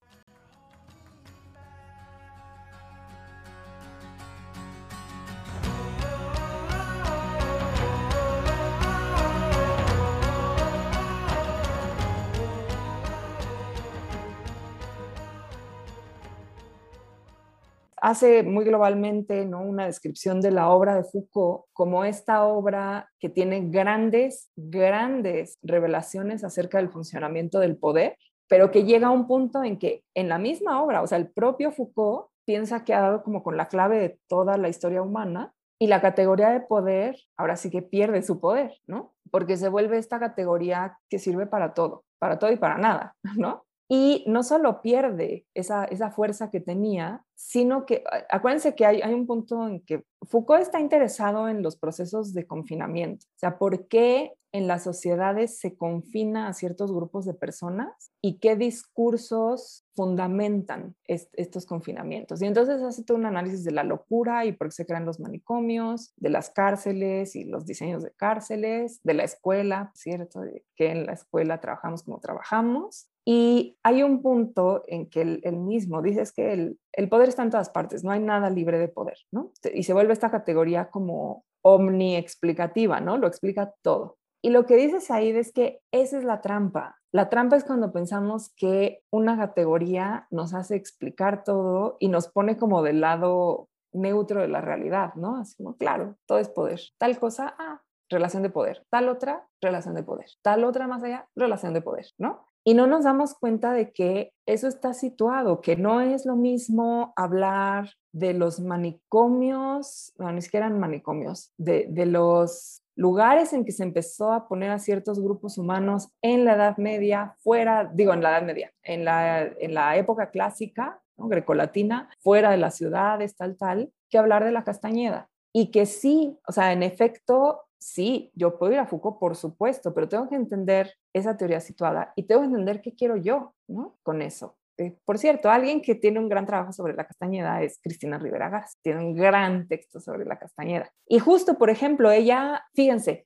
Hace muy globalmente ¿no? una descripción de la obra de Foucault como esta obra que tiene grandes, grandes revelaciones acerca del funcionamiento del poder, pero que llega a un punto en que en la misma obra, o sea, el propio Foucault piensa que ha dado como con la clave de toda la historia humana y la categoría de poder ahora sí que pierde su poder, ¿no? Porque se vuelve esta categoría que sirve para todo, para todo y para nada, ¿no? Y no solo pierde esa, esa fuerza que tenía, sino que, acuérdense que hay, hay, un punto en que Foucault está interesado en los procesos de confinamiento. O sea, ¿por qué en las sociedades se confina a ciertos grupos de personas y qué discursos fundamentan estos confinamientos. Y entonces hace todo un análisis de la locura y por qué se crean los manicomios, de las cárceles y los diseños de cárceles, de la escuela, ¿cierto? Que en la escuela trabajamos como trabajamos. Y hay un punto en que él, mismo dice es que el, el poder está en todas partes, no hay nada libre de poder, ¿no? Y se vuelve esta categoría como omni explicativa, ¿no? Lo explica todo. Y lo que dice Said es que esa es la trampa. La trampa es cuando pensamos que una categoría nos hace explicar todo y nos pone como del lado neutro de la realidad, ¿no? Así como, claro, todo es poder. Tal cosa, ah, relación de poder. Tal otra, relación de poder. Tal otra más allá, relación de poder, ¿no? Y no nos damos cuenta de que eso está situado, que no es lo mismo hablar de los manicomios, no, ni siquiera eran manicomios, de, de los lugares en que se empezó a poner a ciertos grupos humanos en la Edad Media, fuera, digo, en la Edad Media, en la, en la época clásica, ¿no? grecolatina, fuera de las ciudades, tal, tal, que hablar de la Castañeda. Y que sí, o sea, en efecto, sí, yo puedo ir a Foucault, por supuesto, pero tengo que entender esa teoría situada y tengo que entender qué quiero yo, ¿no? Con eso. Eh, por cierto, alguien que tiene un gran trabajo sobre la castañeda es Cristina Rivera Garza, tiene un gran texto sobre la castañeda. Y justo, por ejemplo, ella, fíjense,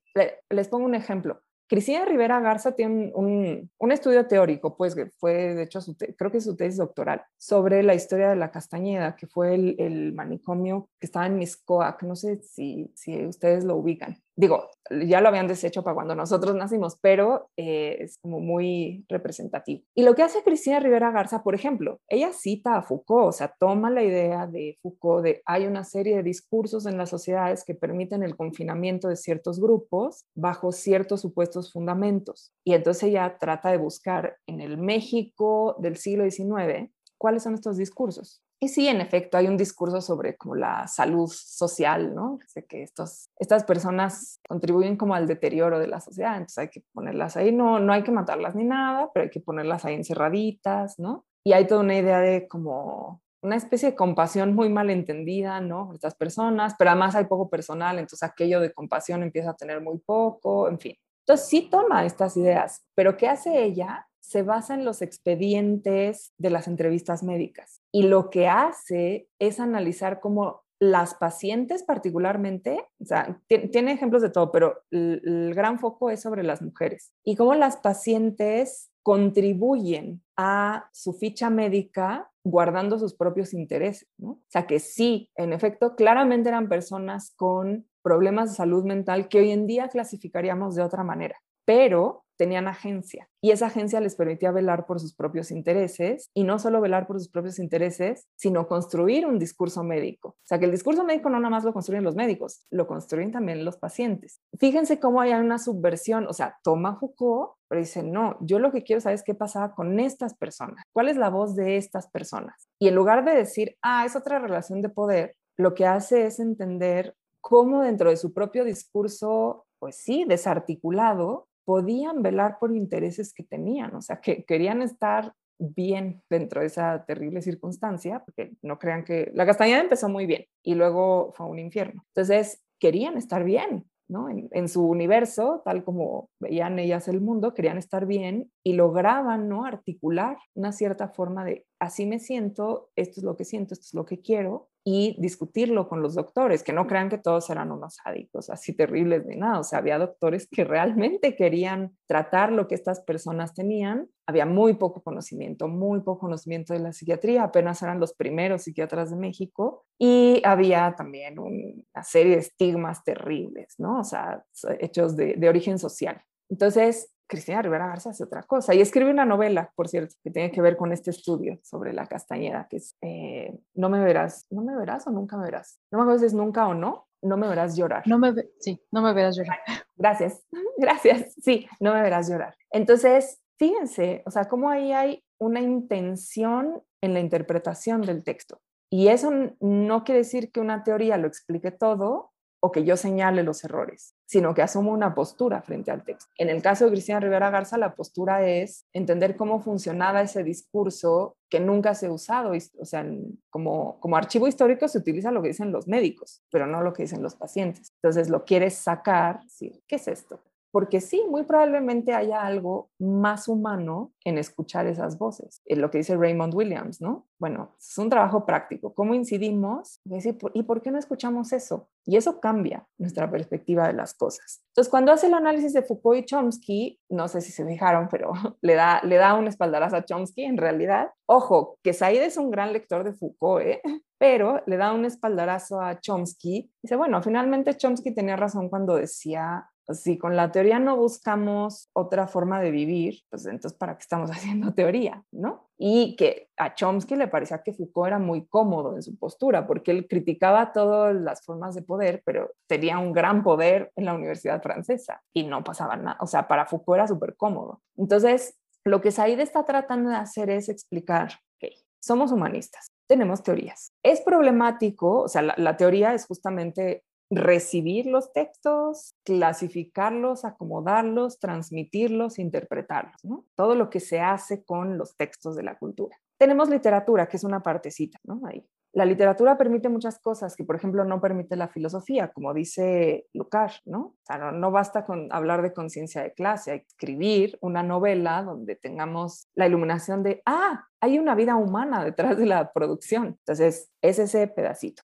les pongo un ejemplo. Cristina Rivera Garza tiene un, un, estudio teórico, pues que fue, de hecho, su creo que es su tesis doctoral, sobre la historia de la Castañeda, que fue el, el manicomio que estaba en Miscoac, no sé si, si ustedes lo ubican digo, ya lo habían deshecho para cuando nosotros nacimos, pero eh, es como muy representativo. Y lo que hace Cristina Rivera Garza, por ejemplo, ella cita a Foucault, o sea, toma la idea de Foucault de hay una serie de discursos en las sociedades que permiten el confinamiento de ciertos grupos bajo ciertos supuestos fundamentos. Y entonces ella trata de buscar en el México del siglo XIX cuáles son estos discursos. Y sí, en efecto, hay un discurso sobre como la salud social, ¿no? Sé que estos, estas personas contribuyen como al deterioro de la sociedad, entonces hay que ponerlas ahí, no, no hay que matarlas ni nada, pero hay que ponerlas ahí encerraditas, ¿no? Y hay toda una idea de como una especie de compasión muy mal entendida, ¿no? Estas personas, pero además hay poco personal, entonces aquello de compasión empieza a tener muy poco, en fin. Entonces sí toma estas ideas, pero ¿qué hace ella? Se basa en los expedientes de las entrevistas médicas y lo que hace es analizar cómo las pacientes particularmente, o sea, tiene ejemplos de todo, pero el, gran foco es sobre las mujeres y cómo las pacientes contribuyen a su ficha médica guardando sus propios intereses, ¿no? O sea, que sí, en efecto, claramente eran personas con problemas de salud mental que hoy en día clasificaríamos de otra manera, pero tenían agencia y esa agencia les permitía velar por sus propios intereses y no solo velar por sus propios intereses, sino construir un discurso médico. O sea, que el discurso médico no nada más lo construyen los médicos, lo construyen también los pacientes. Fíjense cómo hay una subversión, o sea, toma Foucault, pero dice, no, yo lo que quiero saber es qué pasaba con estas personas, cuál es la voz de estas personas. Y en lugar de decir, ah, es otra relación de poder, lo que hace es entender cómo dentro de su propio discurso, pues sí, desarticulado, podían velar por intereses que tenían, o sea, que querían estar bien dentro de esa terrible circunstancia, porque no crean que la castañeda empezó muy bien y luego fue un infierno. Entonces, querían estar bien, ¿no? En, en, su universo, tal como veían ellas el mundo, querían estar bien y lograban, ¿no? Articular una cierta forma de, así me siento, esto es lo que siento, esto es lo que quiero, y discutirlo con los doctores, que no crean que todos eran unos sádicos así terribles ni nada, o sea, había doctores que realmente querían tratar lo que estas personas tenían, había muy poco conocimiento, muy poco conocimiento de la psiquiatría, apenas eran los primeros psiquiatras de México y había también una serie de estigmas terribles, ¿no? O sea, hechos de, de origen social. Entonces, Cristina Rivera Garza hace otra cosa y escribe una novela, por cierto, que tiene que ver con este estudio sobre la castañeda, que es eh, No me verás, no me verás o nunca me verás. No me acuerdo si es nunca o no, no me verás llorar. No me, sí, no me verás llorar. Gracias, gracias. Sí, no me verás llorar. Entonces, fíjense, o sea, cómo ahí hay una intención en la interpretación del texto. Y eso no quiere decir que una teoría lo explique todo, o que yo señale los errores, sino que asumo una postura frente al texto. En el caso de Cristina Rivera Garza, la postura es entender cómo funcionaba ese discurso que nunca se ha usado, o sea, como, como archivo histórico se utiliza lo que dicen los médicos, pero no lo que dicen los pacientes. Entonces lo quieres sacar, sí, ¿qué es esto? Porque sí, muy probablemente haya algo más humano en escuchar esas voces, en lo que dice Raymond Williams, ¿no? Bueno, es un trabajo práctico. ¿Cómo incidimos? ¿Y por qué no escuchamos eso? Y eso cambia nuestra perspectiva de las cosas. Entonces, cuando hace el análisis de Foucault y Chomsky, no sé si se fijaron, pero le da, le da un espaldarazo a Chomsky en realidad. Ojo, que Said es un gran lector de Foucault, ¿eh? pero le da un espaldarazo a Chomsky. Dice, bueno, finalmente Chomsky tenía razón cuando decía Si con la teoría no buscamos otra forma de vivir, pues entonces ¿para qué estamos haciendo teoría? ¿No? Y que a Chomsky le parecía que Foucault era muy cómodo en su postura, porque él criticaba todas las formas de poder, pero tenía un gran poder en la universidad francesa y no pasaba nada. O sea, para Foucault era súper cómodo. Entonces, lo que Said está tratando de hacer es explicar, que somos humanistas, tenemos teorías. Es problemático, o sea, la, teoría es justamente recibir los textos, clasificarlos, acomodarlos, transmitirlos, interpretarlos. Todo lo que se hace con los textos de la cultura. Tenemos literatura, que es una partecita, ¿no? Ahí. La literatura permite muchas cosas que, por ejemplo, no permite la filosofía, como dice Lukács, ¿no? No, basta con hablar de conciencia de clase, hay escribir una novela donde tengamos la iluminación de, ah, hay una vida humana detrás de la producción. Entonces, es ese pedacito.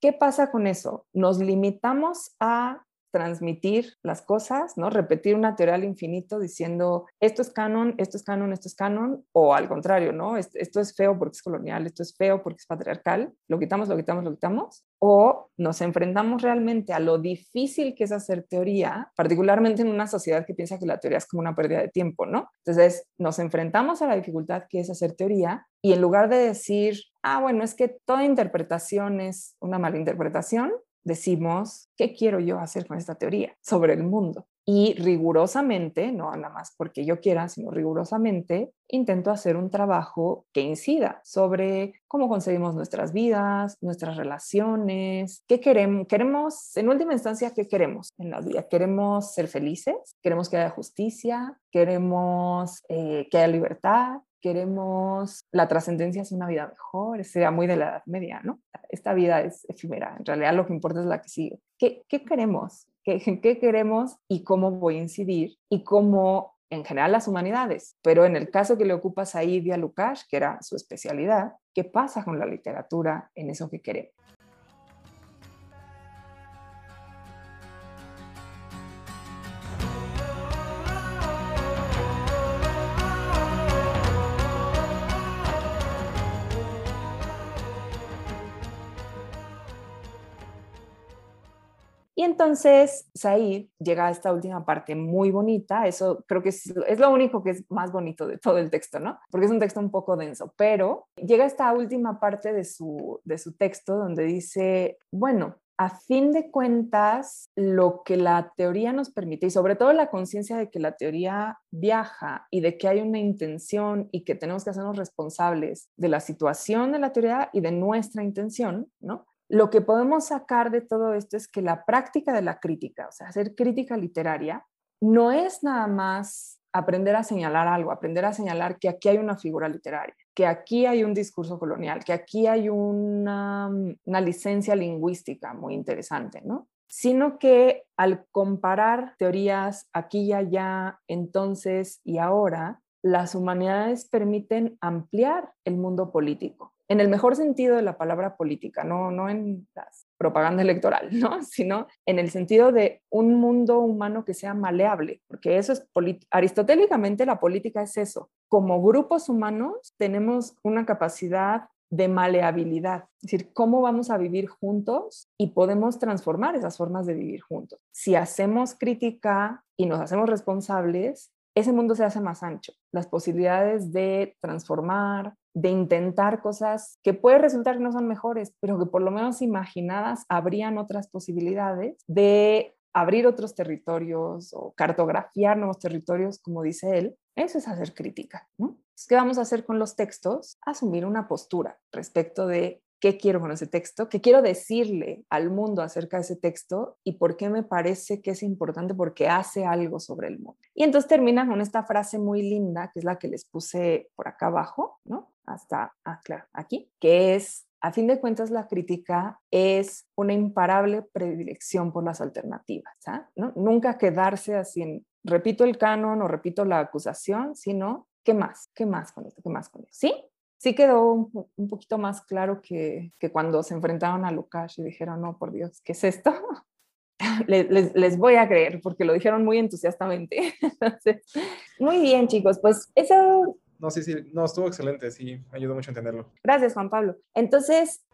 ¿Qué pasa con eso? Nos limitamos a transmitir las cosas, ¿no? Repetir una teoría al infinito diciendo esto es canon, esto es canon, esto es canon, o al contrario, ¿no? Esto, es feo porque es colonial, esto es feo porque es patriarcal, lo quitamos, lo quitamos, lo quitamos, o nos enfrentamos realmente a lo difícil que es hacer teoría, particularmente en una sociedad que piensa que la teoría es como una pérdida de tiempo, ¿no? Entonces, nos enfrentamos a la dificultad que es hacer teoría y en lugar de decir, ah, bueno, es que toda interpretación es una mala interpretación, decimos, ¿qué quiero yo hacer con esta teoría sobre el mundo? Y rigurosamente, no nada más porque yo quiera, sino rigurosamente, intento hacer un trabajo que incida sobre cómo concebimos nuestras vidas, nuestras relaciones, qué queremos, queremos, en última instancia, qué queremos en la vida. Queremos ser felices, queremos que haya justicia, queremos eh, que haya libertad, queremos, la trascendencia es una vida mejor, sea muy de la Edad Media, ¿no? Esta vida es efímera, en realidad lo que importa es la que sigue. ¿Qué, queremos? ¿Qué, ¿Qué queremos y cómo voy a incidir? Y cómo en general las humanidades, pero en el caso que le ocupa Said y a Lukács, que era su especialidad, ¿qué pasa con la literatura en eso que queremos? Y entonces Said llega a esta última parte muy bonita, eso creo que es, lo único que es más bonito de todo el texto, ¿no? Porque es un texto un poco denso, pero llega a esta última parte de su, de su texto donde dice, bueno, a fin de cuentas, lo que la teoría nos permite, y sobre todo la conciencia de que la teoría viaja y de que hay una intención y que tenemos que hacernos responsables de la situación de la teoría y de nuestra intención, ¿no? Lo que podemos sacar de todo esto es que la práctica de la crítica, o sea, hacer crítica literaria, no es nada más aprender a señalar algo, aprender a señalar que aquí hay una figura literaria, que aquí hay un discurso colonial, que aquí hay una, una licencia lingüística muy interesante, ¿no? Sino que al comparar teorías aquí y allá, entonces y ahora, las humanidades permiten ampliar el mundo político en el mejor sentido de la palabra política, no, en la propaganda electoral, ¿no? sino en el sentido de un mundo humano que sea maleable, porque eso es aristotélicamente la política es eso. Como grupos humanos tenemos una capacidad de maleabilidad, es decir, cómo vamos a vivir juntos y podemos transformar esas formas de vivir juntos. Si hacemos crítica y nos hacemos responsables, ese mundo se hace más ancho. Las posibilidades de transformar, de intentar cosas que puede resultar que no son mejores, pero que por lo menos imaginadas habrían otras posibilidades de abrir otros territorios o cartografiar nuevos territorios, como dice él, eso es hacer crítica. ¿no? ¿Qué vamos a hacer con los textos? Asumir una postura respecto de qué quiero con ese texto, qué quiero decirle al mundo acerca de ese texto y por qué me parece que es importante porque hace algo sobre el mundo. Y entonces termina con esta frase muy linda, que es la que les puse por acá abajo, ¿no? Hasta, ah, claro, aquí, que es, a fin de cuentas, la crítica es una imparable predilección por las alternativas, ¿ah? ¿no? Nunca quedarse así en, repito el canon o repito la acusación, sino, ¿qué más? ¿Qué más con esto? ¿Qué más con esto? ¿Sí? sí quedó un, poquito más claro que, cuando se enfrentaron a Lukács y dijeron, no, por Dios, ¿qué es esto? les, les, voy a creer porque lo dijeron muy entusiastamente. muy bien, chicos, pues eso... No, sí, sí, no, estuvo excelente, sí, ayudó mucho a entenderlo. Gracias, Juan Pablo. Entonces,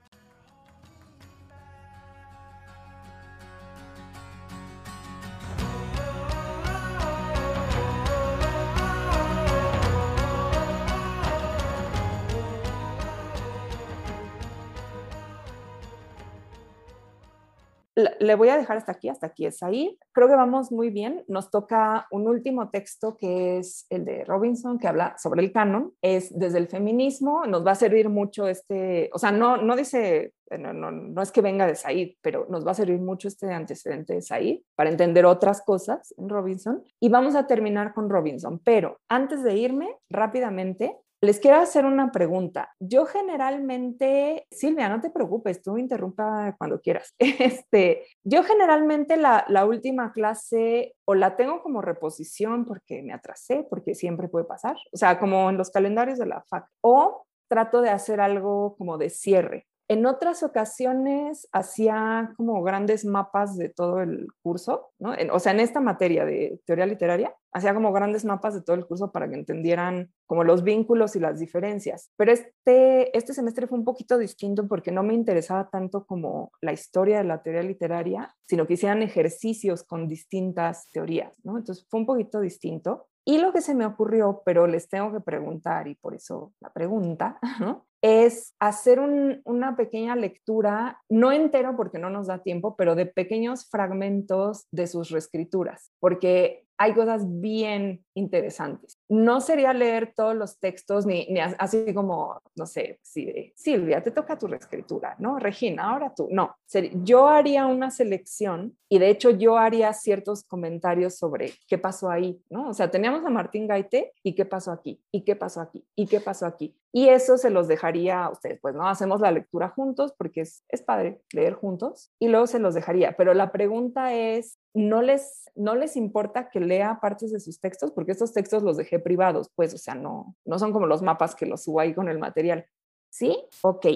le voy a dejar hasta aquí, hasta aquí es ahí. Creo que vamos muy bien. Nos toca un último texto que es el de Robinson, que habla sobre el canon. Es desde el feminismo, nos va a servir mucho este, o sea, no, no dice, no, no, no es que venga de Said, pero nos va a servir mucho este antecedente de Said para entender otras cosas en Robinson. Y vamos a terminar con Robinson. Pero antes de irme, rápidamente, les quiero hacer una pregunta. Yo generalmente, Silvia, no te preocupes, tú interrumpa cuando quieras. Este, yo generalmente la, la última clase o la tengo como reposición porque me atrasé, porque siempre puede pasar, o sea, como en los calendarios de la FAC, o trato de hacer algo como de cierre. En otras ocasiones hacía como grandes mapas de todo el curso, ¿no? o sea, en esta materia de teoría literaria, hacía como grandes mapas de todo el curso para que entendieran como los vínculos y las diferencias. Pero este, este semestre fue un poquito distinto porque no me interesaba tanto como la historia de la teoría literaria, sino que hicieran ejercicios con distintas teorías, ¿no? Entonces fue un poquito distinto. Y lo que se me ocurrió, pero les tengo que preguntar, y por eso la pregunta, es hacer una pequeña lectura, no entero porque no nos da tiempo, pero de pequeños fragmentos de sus reescrituras, porque hay cosas bien interesantes. No sería leer todos los textos, ni, así como, no sé, si Silvia, te toca tu reescritura, ¿no? Regina, ahora tú. No, yo haría una selección y de hecho yo haría ciertos comentarios sobre qué pasó ahí, ¿no? O sea, teníamos a Martín Gaite y qué pasó aquí, y qué pasó aquí, y qué pasó aquí. Y eso se los dejaría a ustedes, pues, ¿no? Hacemos la lectura juntos porque es, es padre leer juntos y luego se los dejaría. Pero la pregunta es, ¿no les, no les importa que lea partes de sus textos? Porque estos textos los dejé privados, pues, o sea, no, no son como los mapas que los subo ahí con el material. ¿Sí? Ok.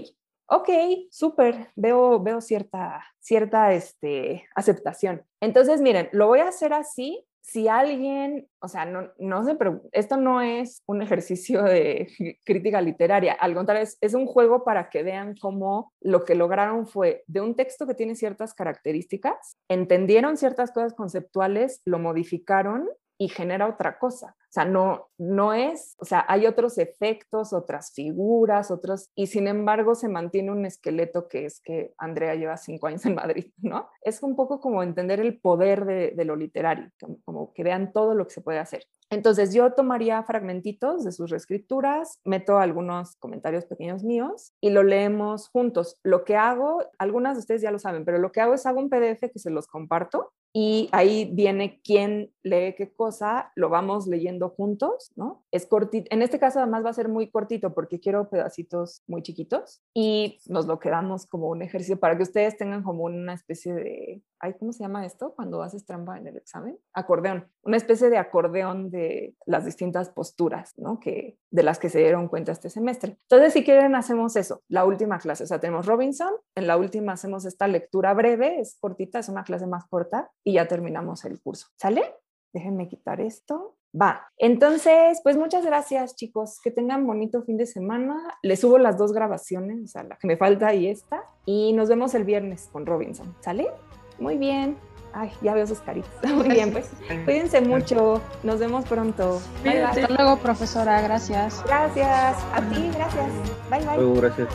Ok, súper, veo, veo cierta, cierta este, aceptación. Entonces, miren, lo voy a hacer así si alguien, o sea, no, no pero esto no es un ejercicio de crítica literaria, al contrario, es, es, un juego para que vean cómo lo que lograron fue de un texto que tiene ciertas características, entendieron ciertas cosas conceptuales, lo modificaron y genera otra cosa. O sea, no, no es, o sea, hay otros efectos, otras figuras, otros, y sin embargo se mantiene un esqueleto que es que Andrea lleva cinco años en Madrid, ¿no? Es un poco como entender el poder de, de lo literario, como que vean todo lo que se puede hacer. Entonces yo tomaría fragmentitos de sus reescrituras, meto algunos comentarios pequeños míos y lo leemos juntos. Lo que hago, algunas de ustedes ya lo saben, pero lo que hago es hago un PDF que se los comparto y ahí viene quién lee qué cosa, lo vamos leyendo juntos, ¿no? Es cortito, en este caso además va a ser muy cortito porque quiero pedacitos muy chiquitos y nos lo quedamos como un ejercicio para que ustedes tengan como una especie de, ay, ¿cómo se llama esto? Cuando haces trampa en el examen, acordeón, una especie de acordeón de las distintas posturas, ¿no? Que de las que se dieron cuenta este semestre. Entonces, si quieren, hacemos eso, la última clase, o sea, tenemos Robinson, en la última hacemos esta lectura breve, es cortita, es una clase más corta y ya terminamos el curso. ¿Sale? Déjenme quitar esto. Va. Entonces, pues muchas gracias, chicos. Que tengan bonito fin de semana. Les subo las dos grabaciones, o sea, la que me falta y esta. Y nos vemos el viernes con Robinson. ¿Sale? Muy bien. Ay, ya veo sus caritas. Muy bien, pues. Cuídense mucho. Nos vemos pronto. Bye, Hasta luego, profesora. Gracias. Gracias. A ti, gracias. Bye, bye. gracias.